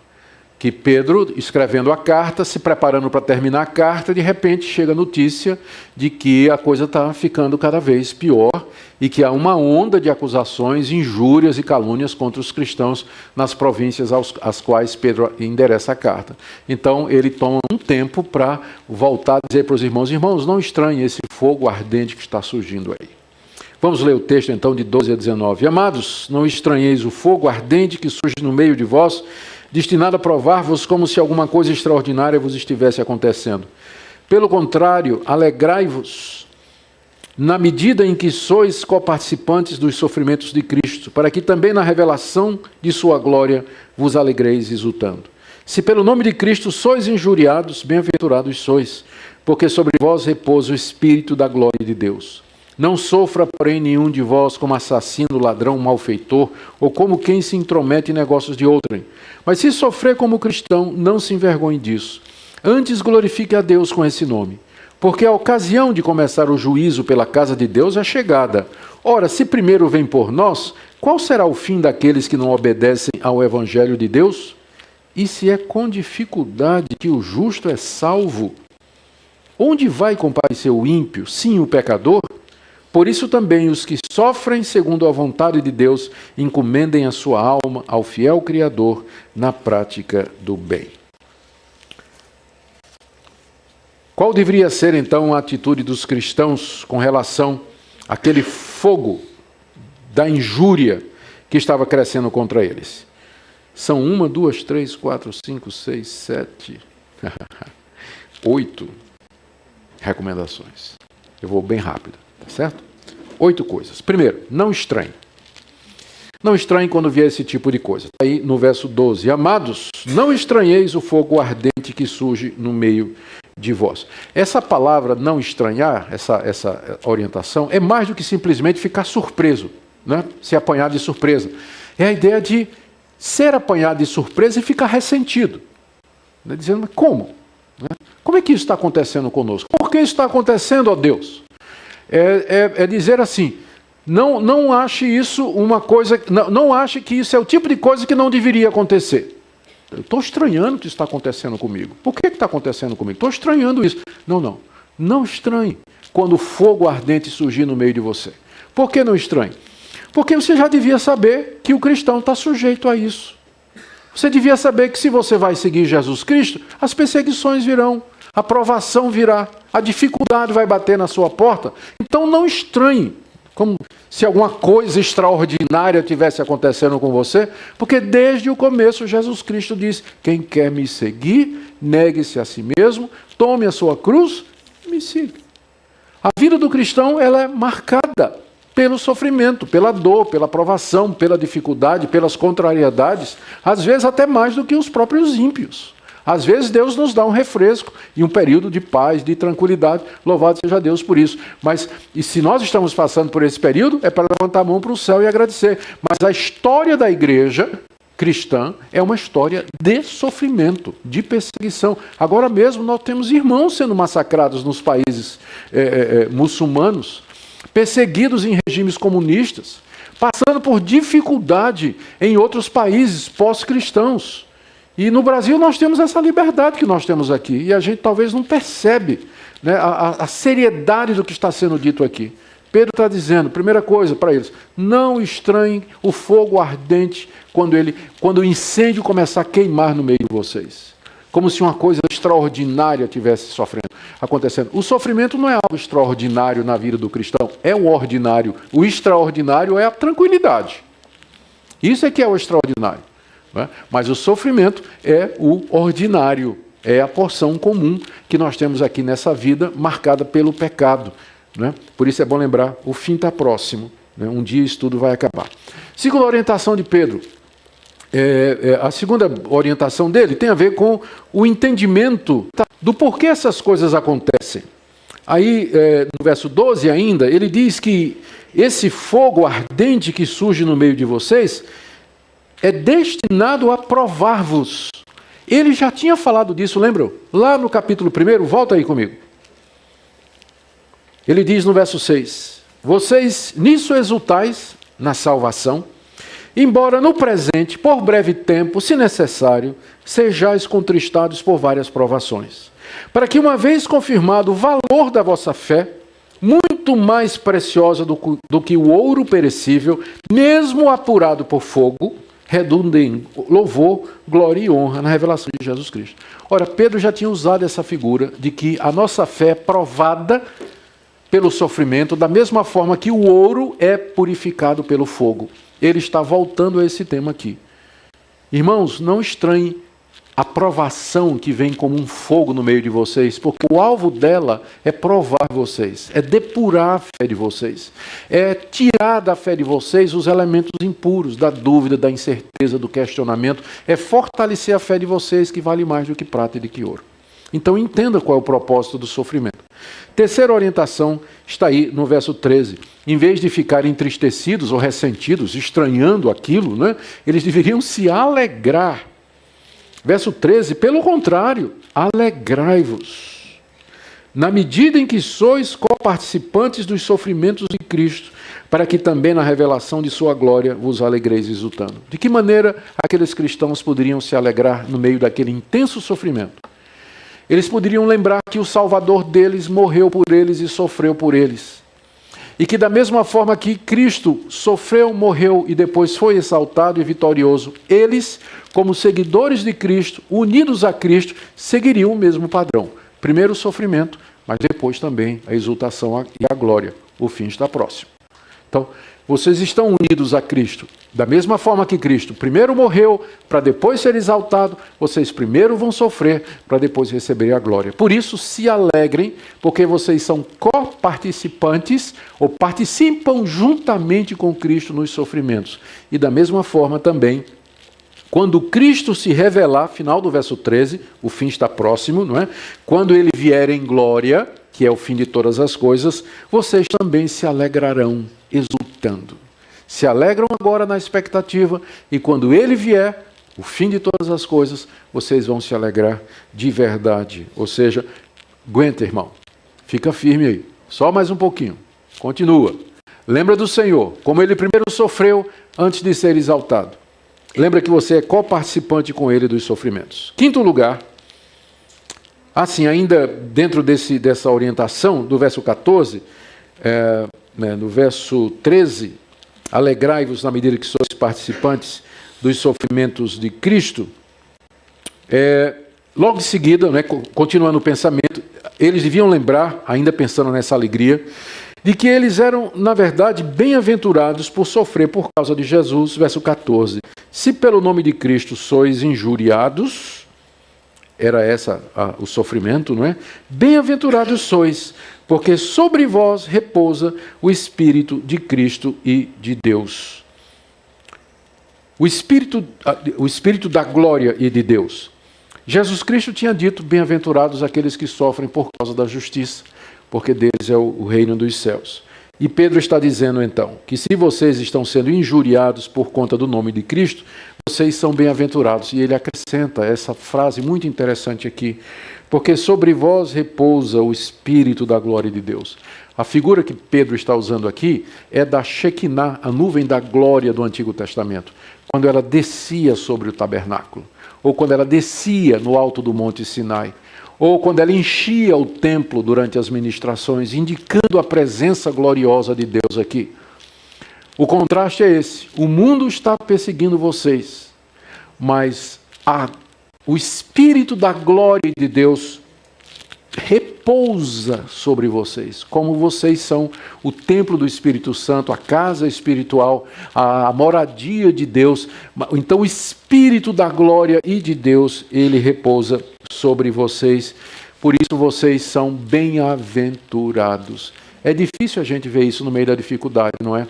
Que Pedro, escrevendo a carta, se preparando para terminar a carta, de repente chega a notícia de que a coisa está ficando cada vez pior e que há uma onda de acusações, injúrias e calúnias contra os cristãos nas províncias aos, às quais Pedro endereça a carta. Então, ele toma um tempo para voltar a dizer para os irmãos: irmãos, não estranhem esse fogo ardente que está surgindo aí. Vamos ler o texto então de 12 a 19. Amados, não estranheis o fogo ardente que surge no meio de vós, destinado a provar-vos como se alguma coisa extraordinária vos estivesse acontecendo. Pelo contrário, alegrai-vos na medida em que sois coparticipantes dos sofrimentos de Cristo, para que também na revelação de sua glória vos alegreis exultando. Se pelo nome de Cristo sois injuriados, bem-aventurados sois, porque sobre vós repousa o Espírito da glória de Deus. Não sofra, porém, nenhum de vós como assassino, ladrão, malfeitor, ou como quem se intromete em negócios de outrem. Mas se sofrer como cristão, não se envergonhe disso. Antes glorifique a Deus com esse nome. Porque a ocasião de começar o juízo pela casa de Deus é chegada. Ora, se primeiro vem por nós, qual será o fim daqueles que não obedecem ao Evangelho de Deus? E se é com dificuldade que o justo é salvo, onde vai comparecer o ímpio, sim o pecador? Por isso também os que sofrem segundo a vontade de Deus encomendem a sua alma ao fiel Criador na prática do bem. Qual deveria ser então a atitude dos cristãos com relação àquele fogo da injúria que estava crescendo contra eles? São uma, duas, três, quatro, cinco, seis, sete, oito recomendações. Eu vou bem rápido. Tá certo? Oito coisas. Primeiro, não estranhe. Não estranhe quando vier esse tipo de coisa. Tá aí no verso 12: Amados, não estranheis o fogo ardente que surge no meio de vós. Essa palavra não estranhar, essa, essa orientação, é mais do que simplesmente ficar surpreso, né? se apanhar de surpresa. É a ideia de ser apanhado de surpresa e ficar ressentido. Né? Dizendo, como? Né? Como é que isso está acontecendo conosco? Por que isso está acontecendo, ó Deus? É, é, é dizer assim: não, não ache isso uma coisa, não, não ache que isso é o tipo de coisa que não deveria acontecer. Eu estou estranhando o que está acontecendo comigo. Por que está acontecendo comigo? Estou estranhando isso. Não, não. Não estranhe quando fogo ardente surgir no meio de você. Por que não estranhe? Porque você já devia saber que o cristão está sujeito a isso. Você devia saber que se você vai seguir Jesus Cristo, as perseguições virão, a provação virá, a dificuldade vai bater na sua porta. Então não estranhe, como se alguma coisa extraordinária tivesse acontecendo com você, porque desde o começo Jesus Cristo diz: quem quer me seguir, negue-se a si mesmo, tome a sua cruz e me siga. A vida do cristão ela é marcada pelo sofrimento, pela dor, pela provação, pela dificuldade, pelas contrariedades, às vezes até mais do que os próprios ímpios. Às vezes Deus nos dá um refresco e um período de paz, de tranquilidade. Louvado seja Deus por isso. Mas e se nós estamos passando por esse período, é para levantar a mão para o céu e agradecer. Mas a história da igreja cristã é uma história de sofrimento, de perseguição. Agora mesmo nós temos irmãos sendo massacrados nos países é, é, muçulmanos perseguidos em regimes comunistas, passando por dificuldade em outros países pós-cristãos. E no Brasil nós temos essa liberdade que nós temos aqui, e a gente talvez não percebe né, a, a seriedade do que está sendo dito aqui. Pedro está dizendo, primeira coisa para eles, não estranhem o fogo ardente quando, ele, quando o incêndio começar a queimar no meio de vocês. Como se uma coisa extraordinária tivesse sofrendo acontecendo. O sofrimento não é algo extraordinário na vida do cristão, é o ordinário. O extraordinário é a tranquilidade. Isso é que é o extraordinário. É? Mas o sofrimento é o ordinário, é a porção comum que nós temos aqui nessa vida marcada pelo pecado. É? Por isso é bom lembrar: o fim está próximo. Né? Um dia isso tudo vai acabar. Segunda orientação de Pedro. É, é, a segunda orientação dele tem a ver com o entendimento do porquê essas coisas acontecem. Aí, é, no verso 12 ainda, ele diz que esse fogo ardente que surge no meio de vocês é destinado a provar-vos. Ele já tinha falado disso, lembram? Lá no capítulo 1, volta aí comigo. Ele diz no verso 6: Vocês nisso exultais na salvação, embora no presente, por breve tempo, se necessário, sejais contristados por várias provações, para que, uma vez confirmado o valor da vossa fé, muito mais preciosa do, do que o ouro perecível, mesmo apurado por fogo, redunde em louvor, glória e honra na revelação de Jesus Cristo. Ora, Pedro já tinha usado essa figura de que a nossa fé é provada pelo sofrimento, da mesma forma que o ouro é purificado pelo fogo. Ele está voltando a esse tema aqui. Irmãos, não estranhem a provação que vem como um fogo no meio de vocês, porque o alvo dela é provar vocês, é depurar a fé de vocês, é tirar da fé de vocês os elementos impuros, da dúvida, da incerteza, do questionamento, é fortalecer a fé de vocês que vale mais do que prata e do que ouro. Então entenda qual é o propósito do sofrimento. Terceira orientação está aí no verso 13. Em vez de ficarem entristecidos ou ressentidos, estranhando aquilo, né, eles deveriam se alegrar Verso 13: Pelo contrário, alegrai-vos, na medida em que sois coparticipantes dos sofrimentos de Cristo, para que também na revelação de Sua glória vos alegreis exultando. De que maneira aqueles cristãos poderiam se alegrar no meio daquele intenso sofrimento? Eles poderiam lembrar que o Salvador deles morreu por eles e sofreu por eles. E que, da mesma forma que Cristo sofreu, morreu e depois foi exaltado e vitorioso, eles, como seguidores de Cristo, unidos a Cristo, seguiriam o mesmo padrão. Primeiro o sofrimento, mas depois também a exultação e a glória. O fim está próximo. Então, vocês estão unidos a Cristo. Da mesma forma que Cristo primeiro morreu para depois ser exaltado, vocês primeiro vão sofrer para depois receber a glória. Por isso, se alegrem, porque vocês são coparticipantes ou participam juntamente com Cristo nos sofrimentos. E da mesma forma também, quando Cristo se revelar, final do verso 13, o fim está próximo, não é? Quando ele vier em glória, que é o fim de todas as coisas, vocês também se alegrarão Se alegram agora na expectativa, e quando ele vier, o fim de todas as coisas, vocês vão se alegrar de verdade. Ou seja, aguenta, irmão. Fica firme aí. Só mais um pouquinho. Continua. Lembra do Senhor, como ele primeiro sofreu antes de ser exaltado. lembra que você é coparticipante com ele dos sofrimentos. Quinto lugar, assim, ainda dentro desse, dessa orientação, do verso 14, é, né, no verso 13, alegrai-vos na medida que sois participantes dos sofrimentos de Cristo. É, logo em seguida, né, continuando o pensamento, eles deviam lembrar, ainda pensando nessa alegria, de que eles eram, na verdade, bem-aventurados por sofrer por causa de Jesus, verso 14. Se pelo nome de Cristo sois injuriados, era essa a, o sofrimento, não é? Bem-aventurados sois, porque sobre vós repousa o Espírito de Cristo e de Deus. O Espírito, o Espírito da glória e de Deus. Jesus Cristo tinha dito: Bem-aventurados aqueles que sofrem por causa da justiça porque deles é o reino dos céus. E Pedro está dizendo então que se vocês estão sendo injuriados por conta do nome de Cristo, vocês são bem-aventurados. E ele acrescenta essa frase muito interessante aqui: porque sobre vós repousa o Espírito da glória de Deus. A figura que Pedro está usando aqui é da Shekinah, a nuvem da glória do Antigo Testamento, quando ela descia sobre o tabernáculo, ou quando ela descia no alto do Monte Sinai ou quando ela enchia o templo durante as ministrações, indicando a presença gloriosa de Deus aqui. O contraste é esse: o mundo está perseguindo vocês, mas a, o Espírito da glória de Deus repousa sobre vocês, como vocês são o templo do Espírito Santo, a casa espiritual, a moradia de Deus. Então, o Espírito da glória e de Deus, ele repousa sobre vocês. Por isso vocês são bem-aventurados. É difícil a gente ver isso no meio da dificuldade, não é?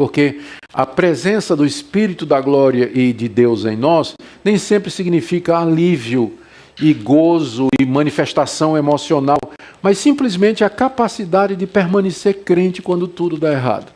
Porque a presença do Espírito da glória e de Deus em nós nem sempre significa alívio e gozo e manifestação emocional, mas simplesmente a capacidade de permanecer crente quando tudo dá errado.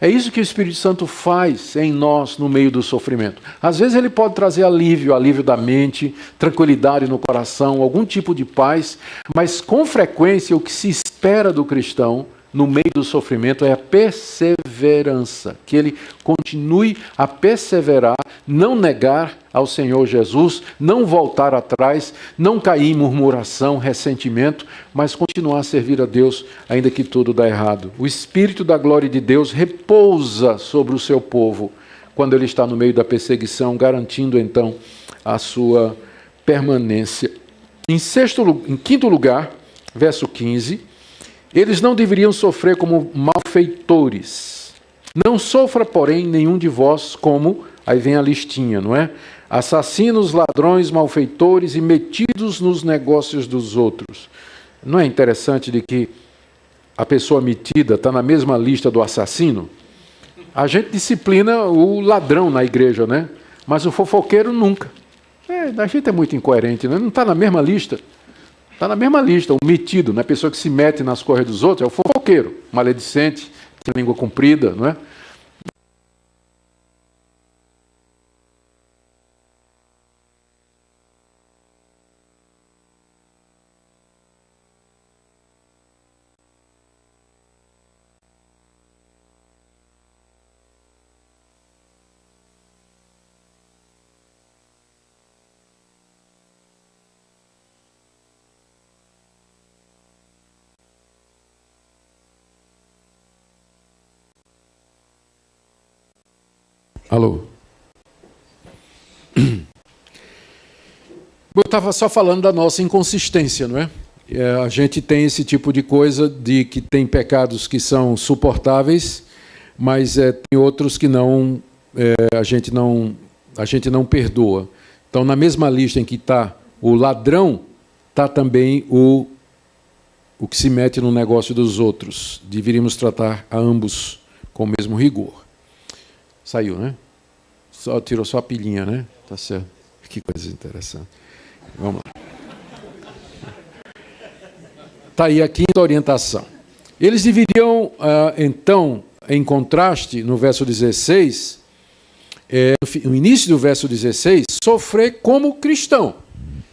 É isso que o Espírito Santo faz em nós no meio do sofrimento. Às vezes ele pode trazer alívio, alívio da mente, tranquilidade no coração, algum tipo de paz, mas com frequência o que se espera do cristão no meio do sofrimento é a perseverança, que ele continue a perseverar, não negar ao Senhor Jesus, não voltar atrás, não cair em murmuração, ressentimento, mas continuar a servir a Deus, ainda que tudo dá errado. O Espírito da glória de Deus repousa sobre o seu povo quando ele está no meio da perseguição, garantindo então a sua permanência. Em sexto, em quinto lugar, verso 15, eles não deveriam sofrer como malfeitores. Não sofra, porém, nenhum de vós como, aí vem a listinha, não é? Assassinos, ladrões, malfeitores e metidos nos negócios dos outros. Não é interessante de que a pessoa metida está na mesma lista do assassino? A gente disciplina o ladrão na igreja, né? Mas o fofoqueiro nunca. É, a gente é muito incoerente, né? não está na mesma lista. Está na mesma lista, o metido, né? a pessoa que se mete nas corres dos outros, é o fofoqueiro, maledicente, tem língua comprida, não é? Alô? Eu estava só falando da nossa inconsistência, não é? é? A gente tem esse tipo de coisa de que tem pecados que são suportáveis, mas é, tem outros que não é, a gente não a gente não perdoa. Então, na mesma lista em que está o ladrão, está também o o que se mete no negócio dos outros. Deveríamos tratar a ambos com o mesmo rigor. Saiu, né? Só, tirou só a pilhinha, né? Tá certo. Que coisa interessante. Vamos lá. Está aí a quinta orientação. Eles deveriam, ah, então, em contraste, no verso 16, é, no início do verso 16, sofrer como cristão.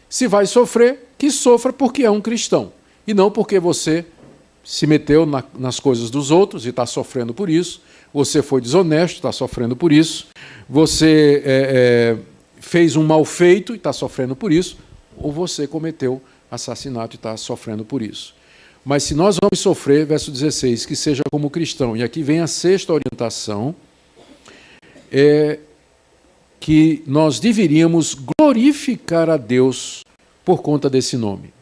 Se vai sofrer, que sofra porque é um cristão. E não porque você se meteu na, nas coisas dos outros e está sofrendo por isso. Você foi desonesto, está sofrendo por isso. Você é, é, fez um mal feito e está sofrendo por isso. Ou você cometeu assassinato e está sofrendo por isso. Mas se nós vamos sofrer, verso 16, que seja como cristão. E aqui vem a sexta orientação, é que nós deveríamos glorificar a Deus por conta desse nome.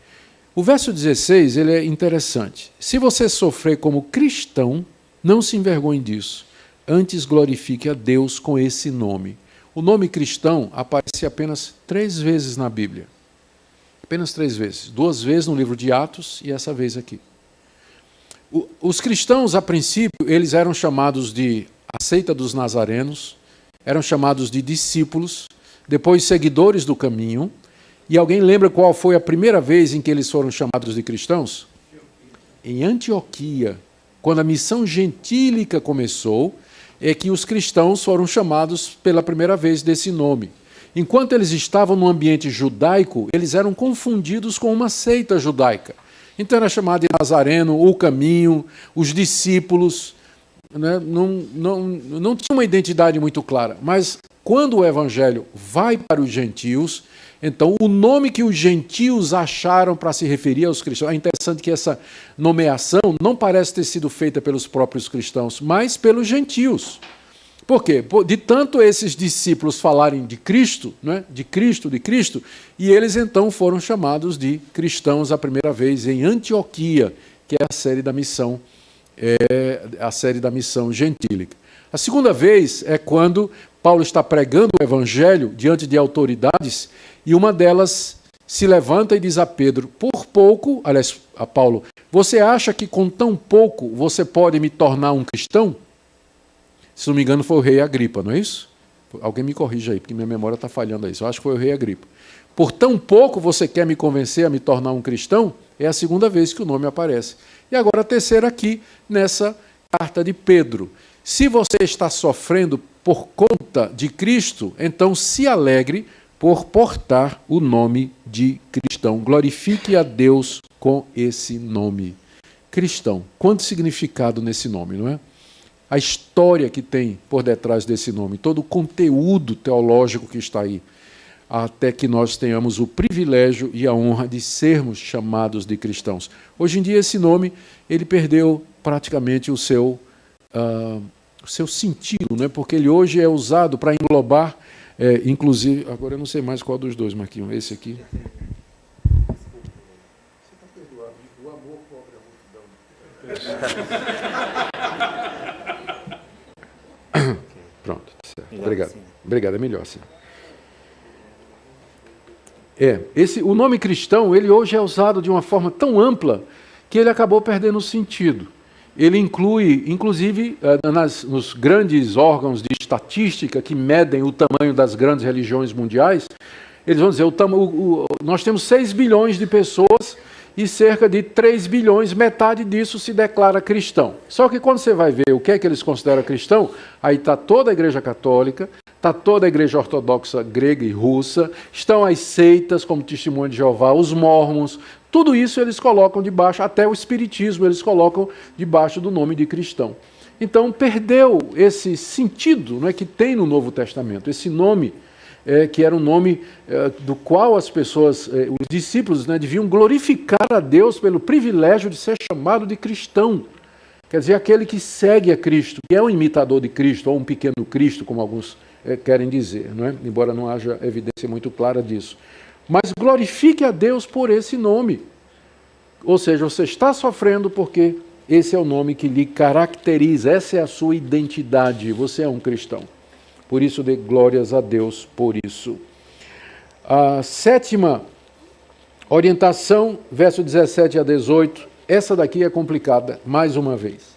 O verso 16 ele é interessante. Se você sofrer como cristão, não se envergonhe disso. Antes glorifique a Deus com esse nome. O nome cristão aparece apenas três vezes na Bíblia. Apenas três vezes. Duas vezes no livro de Atos e essa vez aqui. os cristãos, a princípio, eles eram chamados de a seita dos nazarenos, eram chamados de discípulos, depois seguidores do caminho, e alguém lembra qual foi a primeira vez em que eles foram chamados de cristãos? Em Antioquia, quando a missão gentílica começou, é que os cristãos foram chamados pela primeira vez desse nome. Enquanto eles estavam no ambiente judaico, eles eram confundidos com uma seita judaica. Então era chamado de Nazareno, o caminho, os discípulos. Né? Não, não, não tinha uma identidade muito clara. Mas quando o evangelho vai para os gentios, então, o nome que os gentios acharam para se referir aos cristãos, é interessante que essa nomeação não parece ter sido feita pelos próprios cristãos, mas pelos gentios. Por quê? De tanto esses discípulos falarem de Cristo, né? de Cristo, de Cristo, e eles então foram chamados de cristãos a primeira vez em Antioquia, que é a série da missão, é a série da missão gentílica. A segunda vez é quando Paulo está pregando o evangelho diante de autoridades e uma delas se levanta e diz a Pedro: Por pouco, aliás, a Paulo, você acha que com tão pouco você pode me tornar um cristão? Se não me engano, foi o rei Agripa, não é isso? Alguém me corrija aí, porque minha memória está falhando aí. Eu acho que foi o rei Agripa. Por tão pouco você quer me convencer a me tornar um cristão? É a segunda vez que o nome aparece. E agora a terceira aqui, nessa carta de Pedro. Se você está sofrendo por conta de Cristo, então se alegre por portar o nome de cristão. Glorifique a Deus com esse nome. Cristão. Quanto significado nesse nome, não é? A história que tem por detrás desse nome, todo o conteúdo teológico que está aí, até que nós tenhamos o privilégio e a honra de sermos chamados de cristãos. Hoje em dia esse nome ele perdeu praticamente o seu uh, o seu sentido, né? porque ele hoje é usado para englobar, é, inclusive, agora eu não sei mais qual dos dois, Marquinhos, esse aqui. Pronto, tá certo. Obrigado. Assim. Obrigado, é melhor assim. É, esse, o nome cristão, ele hoje é usado de uma forma tão ampla que ele acabou perdendo o sentido ele inclui, inclusive, eh, nas, nos grandes órgãos de estatística que medem o tamanho das grandes religiões mundiais, eles vão dizer, o, o, nós temos 6 bilhões de pessoas e cerca de 3 bilhões, metade disso se declara cristão. Só que quando você vai ver o que é que eles consideram cristão, aí está toda a Igreja Católica, está toda a Igreja Ortodoxa grega e russa, estão as seitas, como Testemunho de Jeová, os mormons, tudo isso eles colocam debaixo, até o Espiritismo eles colocam debaixo do nome de cristão. Então perdeu esse sentido não é, que tem no Novo Testamento, esse nome é, que era um nome é, do qual as pessoas, é, os discípulos, né, deviam glorificar a Deus pelo privilégio de ser chamado de cristão. Quer dizer, aquele que segue a Cristo, que é um imitador de Cristo, ou um pequeno Cristo, como alguns é, querem dizer, não é? embora não haja evidência muito clara disso. Mas glorifique a Deus por esse nome. Ou seja, você está sofrendo porque esse é o nome que lhe caracteriza, essa é a sua identidade, você é um cristão. Por isso, dê glórias a Deus por isso. A sétima orientação, verso 17 a 18, essa daqui é complicada, mais uma vez.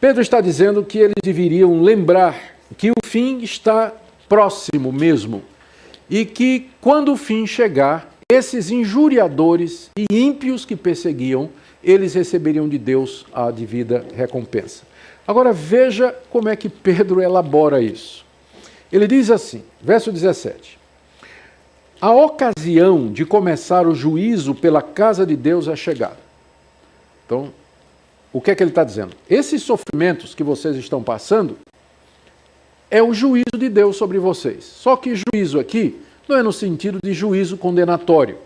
Pedro está dizendo que eles deveriam lembrar que o fim está próximo mesmo e que, quando o fim chegar, esses injuriadores e ímpios que perseguiam, eles receberiam de Deus a devida recompensa. Agora veja como é que Pedro elabora isso. Ele diz assim, verso 17: A ocasião de começar o juízo pela casa de Deus é chegada. Então, o que é que ele está dizendo? Esses sofrimentos que vocês estão passando é o juízo de Deus sobre vocês. Só que juízo aqui não é no sentido de juízo condenatório,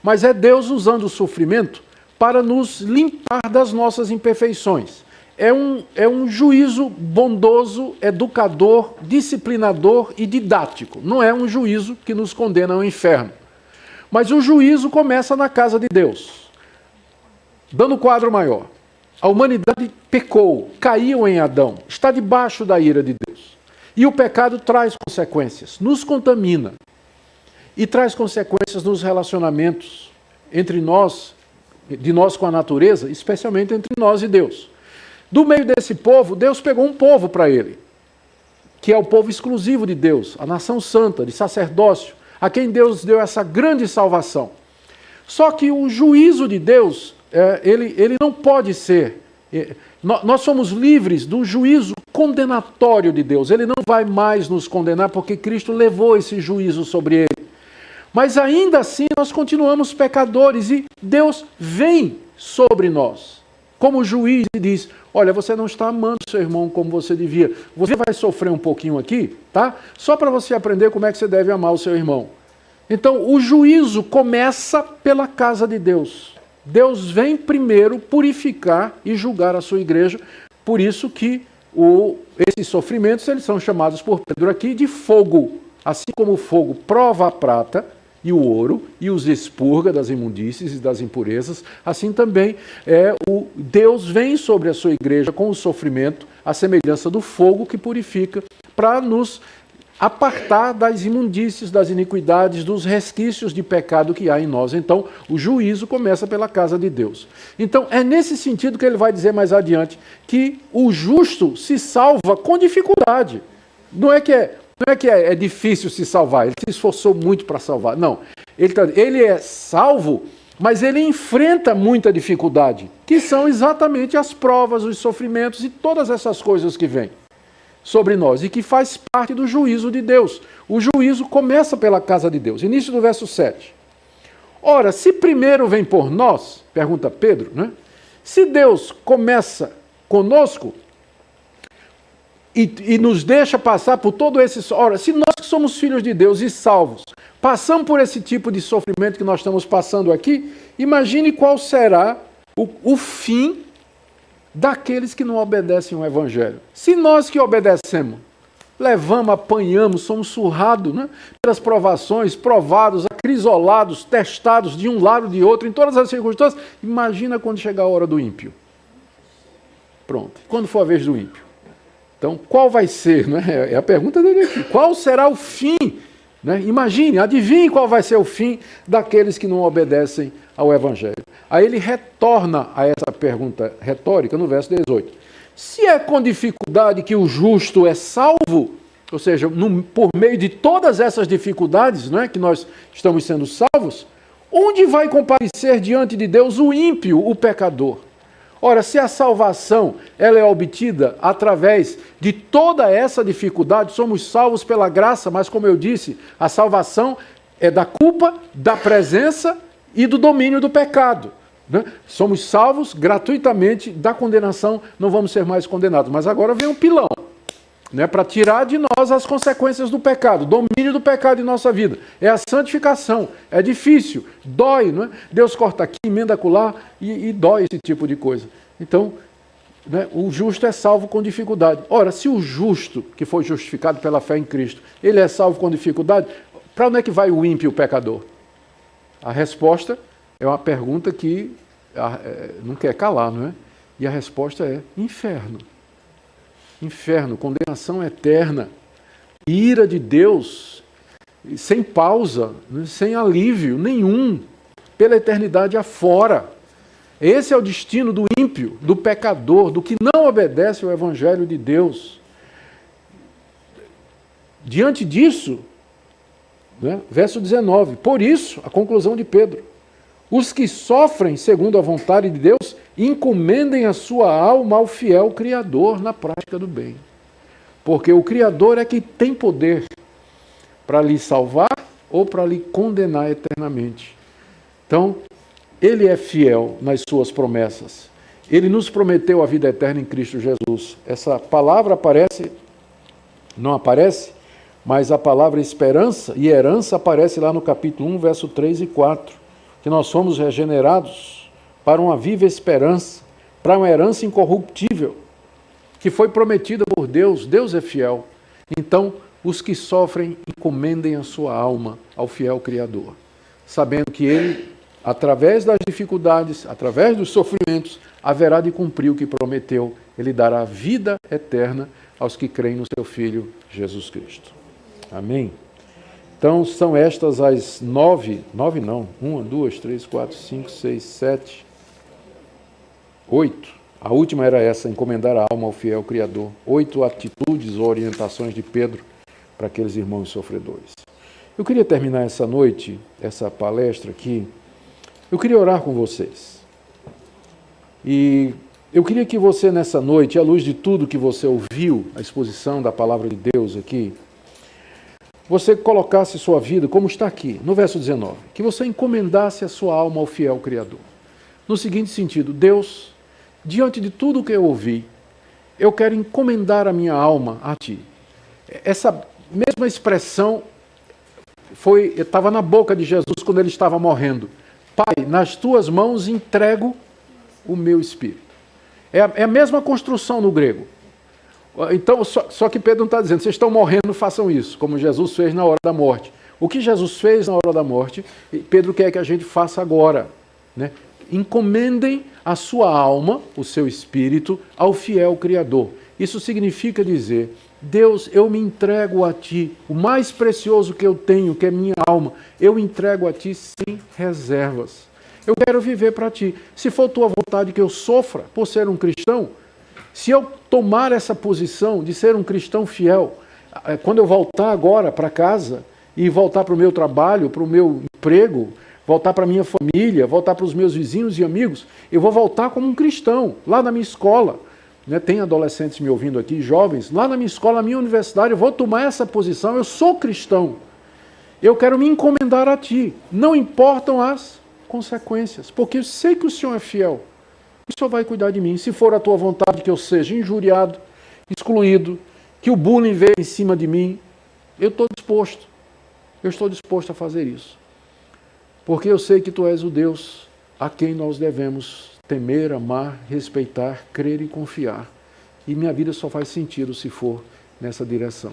mas é Deus usando o sofrimento para nos limpar das nossas imperfeições. É um, é um juízo bondoso, educador, disciplinador e didático. Não é um juízo que nos condena ao inferno. Mas o juízo começa na casa de Deus. Dando quadro maior. A humanidade pecou, caiu em Adão, está debaixo da ira de Deus. E o pecado traz consequências, nos contamina e traz consequências nos relacionamentos entre nós, de nós com a natureza, especialmente entre nós e Deus. Do meio desse povo, Deus pegou um povo para ele, que é o povo exclusivo de Deus, a nação santa, de sacerdócio, a quem Deus deu essa grande salvação. Só que o juízo de Deus é, ele, ele não pode ser. Nós somos livres do juízo condenatório de Deus. Ele não vai mais nos condenar porque Cristo levou esse juízo sobre ele. Mas ainda assim nós continuamos pecadores e Deus vem sobre nós. Como juiz e diz: Olha, você não está amando seu irmão como você devia. Você vai sofrer um pouquinho aqui, tá? Só para você aprender como é que você deve amar o seu irmão. Então, o juízo começa pela casa de Deus. Deus vem primeiro purificar e julgar a sua igreja. Por isso que o, esses sofrimentos eles são chamados por Pedro aqui de fogo. Assim como o fogo prova a prata e o ouro e os expurga das imundícies e das impurezas, assim também é o Deus vem sobre a sua igreja com o sofrimento, a semelhança do fogo que purifica, para nos apartar das imundícies, das iniquidades, dos resquícios de pecado que há em nós. Então, o juízo começa pela casa de Deus. Então, é nesse sentido que ele vai dizer mais adiante que o justo se salva com dificuldade. Não é que é, não é, que é, é difícil se salvar, ele se esforçou muito para salvar. Não. Ele, tá, ele é salvo, mas ele enfrenta muita dificuldade, que são exatamente as provas, os sofrimentos e todas essas coisas que vêm sobre nós e que faz parte do juízo de Deus. O juízo começa pela casa de Deus. Início do verso 7. Ora, se primeiro vem por nós, pergunta Pedro, né? Se Deus começa conosco e, e nos deixa passar por todo esse. Ora, se nós que somos filhos de Deus e salvos, passamos por esse tipo de sofrimento que nós estamos passando aqui, imagine qual será o, o fim daqueles que não obedecem ao Evangelho. Se nós que obedecemos, levamos, apanhamos, somos surrados né, pelas provações, provados, acrisolados, testados de um lado de outro, em todas as circunstâncias, imagina quando chegar a hora do ímpio. Pronto. Quando for a vez do ímpio. Então, qual vai ser? Né? É a pergunta dele aqui. Qual será o fim? Né? Imagine, adivinhe qual vai ser o fim daqueles que não obedecem ao Evangelho. Aí ele retorna a essa pergunta retórica no verso 18. Se é com dificuldade que o justo é salvo, ou seja, no, por meio de todas essas dificuldades não é, que nós estamos sendo salvos, onde vai comparecer diante de Deus o ímpio, o pecador? Ora, se a salvação ela é obtida através de toda essa dificuldade, somos salvos pela graça, mas como eu disse, a salvação é da culpa, da presença e do domínio do pecado. Né? Somos salvos gratuitamente da condenação, não vamos ser mais condenados. Mas agora vem um pilão né? para tirar de nós as consequências do pecado, domínio do pecado em nossa vida. É a santificação. É difícil, dói. Não é? Deus corta aqui, emenda acolá e, e dói esse tipo de coisa. Então, né, o justo é salvo com dificuldade. Ora, se o justo, que foi justificado pela fé em Cristo, ele é salvo com dificuldade, para onde é que vai o ímpio, o pecador? A resposta é uma pergunta que é, não quer calar, não é? E a resposta é inferno. Inferno, condenação eterna, ira de Deus, sem pausa, né? sem alívio nenhum, pela eternidade afora. Esse é o destino do ímpio, do pecador, do que não obedece ao Evangelho de Deus. Diante disso, né? Verso 19: Por isso, a conclusão de Pedro: os que sofrem segundo a vontade de Deus, encomendem a sua alma ao fiel Criador na prática do bem. Porque o Criador é que tem poder para lhe salvar ou para lhe condenar eternamente. Então, ele é fiel nas suas promessas. ele nos prometeu a vida eterna em Cristo Jesus. Essa palavra aparece, não aparece, mas a palavra esperança e herança aparece lá no capítulo 1, verso 3 e 4, que nós somos regenerados para uma viva esperança, para uma herança incorruptível, que foi prometida por Deus. Deus é fiel. Então, os que sofrem encomendem a sua alma ao fiel Criador, sabendo que Ele, através das dificuldades, através dos sofrimentos, haverá de cumprir o que prometeu. Ele dará vida eterna aos que creem no seu Filho Jesus Cristo. Amém? Então são estas as nove, nove não, uma, duas, três, quatro, cinco, seis, sete, oito. A última era essa, encomendar a alma ao fiel Criador. Oito atitudes ou orientações de Pedro para aqueles irmãos sofredores. Eu queria terminar essa noite, essa palestra aqui, eu queria orar com vocês. E eu queria que você, nessa noite, à luz de tudo que você ouviu, a exposição da palavra de Deus aqui, você colocasse sua vida, como está aqui, no verso 19, que você encomendasse a sua alma ao fiel Criador. No seguinte sentido, Deus, diante de tudo que eu ouvi, eu quero encomendar a minha alma a Ti. Essa mesma expressão foi estava na boca de Jesus quando ele estava morrendo. Pai, nas Tuas mãos entrego o meu espírito. É a, é a mesma construção no grego. Então, só, só que Pedro não está dizendo, vocês estão morrendo, façam isso, como Jesus fez na hora da morte. O que Jesus fez na hora da morte, Pedro quer que a gente faça agora. Né? Encomendem a sua alma, o seu espírito, ao fiel Criador. Isso significa dizer: Deus, eu me entrego a Ti, o mais precioso que eu tenho, que é minha alma, eu entrego a Ti sem reservas. Eu quero viver para Ti. Se for Tua vontade que eu sofra por ser um cristão, se eu tomar essa posição de ser um cristão fiel, eh, quando eu voltar agora para casa e voltar para o meu trabalho, para o meu emprego, voltar para a minha família, voltar para os meus vizinhos e amigos, eu vou voltar como um cristão, lá na minha escola. Né? Tem adolescentes me ouvindo aqui, jovens, lá na minha escola, na minha universidade, eu vou tomar essa posição, eu sou cristão. Eu quero me encomendar a Ti. Não importam as consequências, porque eu sei que o Senhor é fiel o Senhor vai cuidar de mim. Se for a tua vontade que eu seja injuriado, excluído, que o bullying venha em cima de mim, eu estou disposto. Eu estou disposto a fazer isso. Porque eu sei que tu és o Deus a quem nós devemos temer, amar, respeitar, crer e confiar. E minha vida só faz sentido se for nessa direção.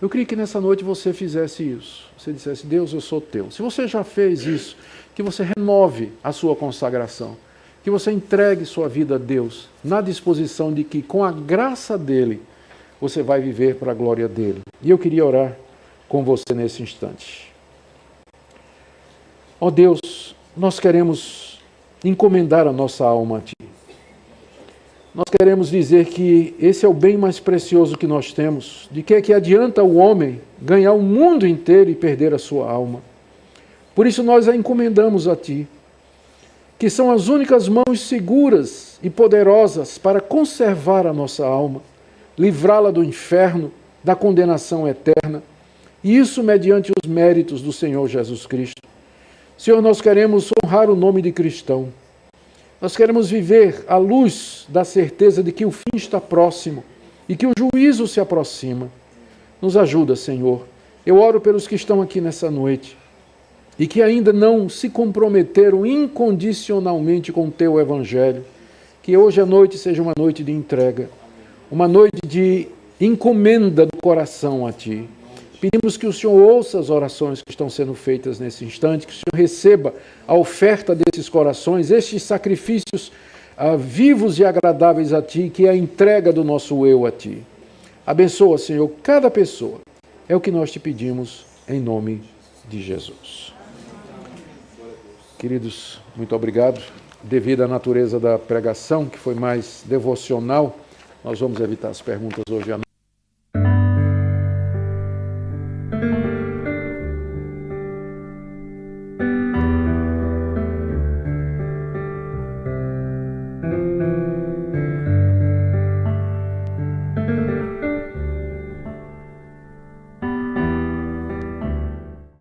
Eu queria que nessa noite você fizesse isso. Você dissesse, Deus, eu sou teu. Se você já fez isso, que você renove a sua consagração que você entregue sua vida a Deus, na disposição de que, com a graça dele, você vai viver para a glória dele. E eu queria orar com você nesse instante. Ó oh Deus, nós queremos encomendar a nossa alma a Ti. Nós queremos dizer que esse é o bem mais precioso que nós temos. De que é que adianta o homem ganhar o mundo inteiro e perder a sua alma? Por isso nós a encomendamos a Ti que são as únicas mãos seguras e poderosas para conservar a nossa alma, livrá-la do inferno, da condenação eterna, e isso mediante os méritos do Senhor Jesus Cristo. Senhor, nós queremos honrar o nome de cristão. Nós queremos viver à luz da certeza de que o fim está próximo e que o juízo se aproxima. Nos ajuda, Senhor. Eu oro pelos que estão aqui nessa noite e que ainda não se comprometeram incondicionalmente com o teu evangelho, que hoje à noite seja uma noite de entrega, uma noite de encomenda do coração a ti. Pedimos que o Senhor ouça as orações que estão sendo feitas nesse instante, que o Senhor receba a oferta desses corações, estes sacrifícios ah, vivos e agradáveis a Ti, que é a entrega do nosso eu a Ti. Abençoa, Senhor, cada pessoa. É o que nós te pedimos em nome de Jesus. Queridos, muito obrigado. Devido à natureza da pregação, que foi mais devocional, nós vamos evitar as perguntas hoje à noite.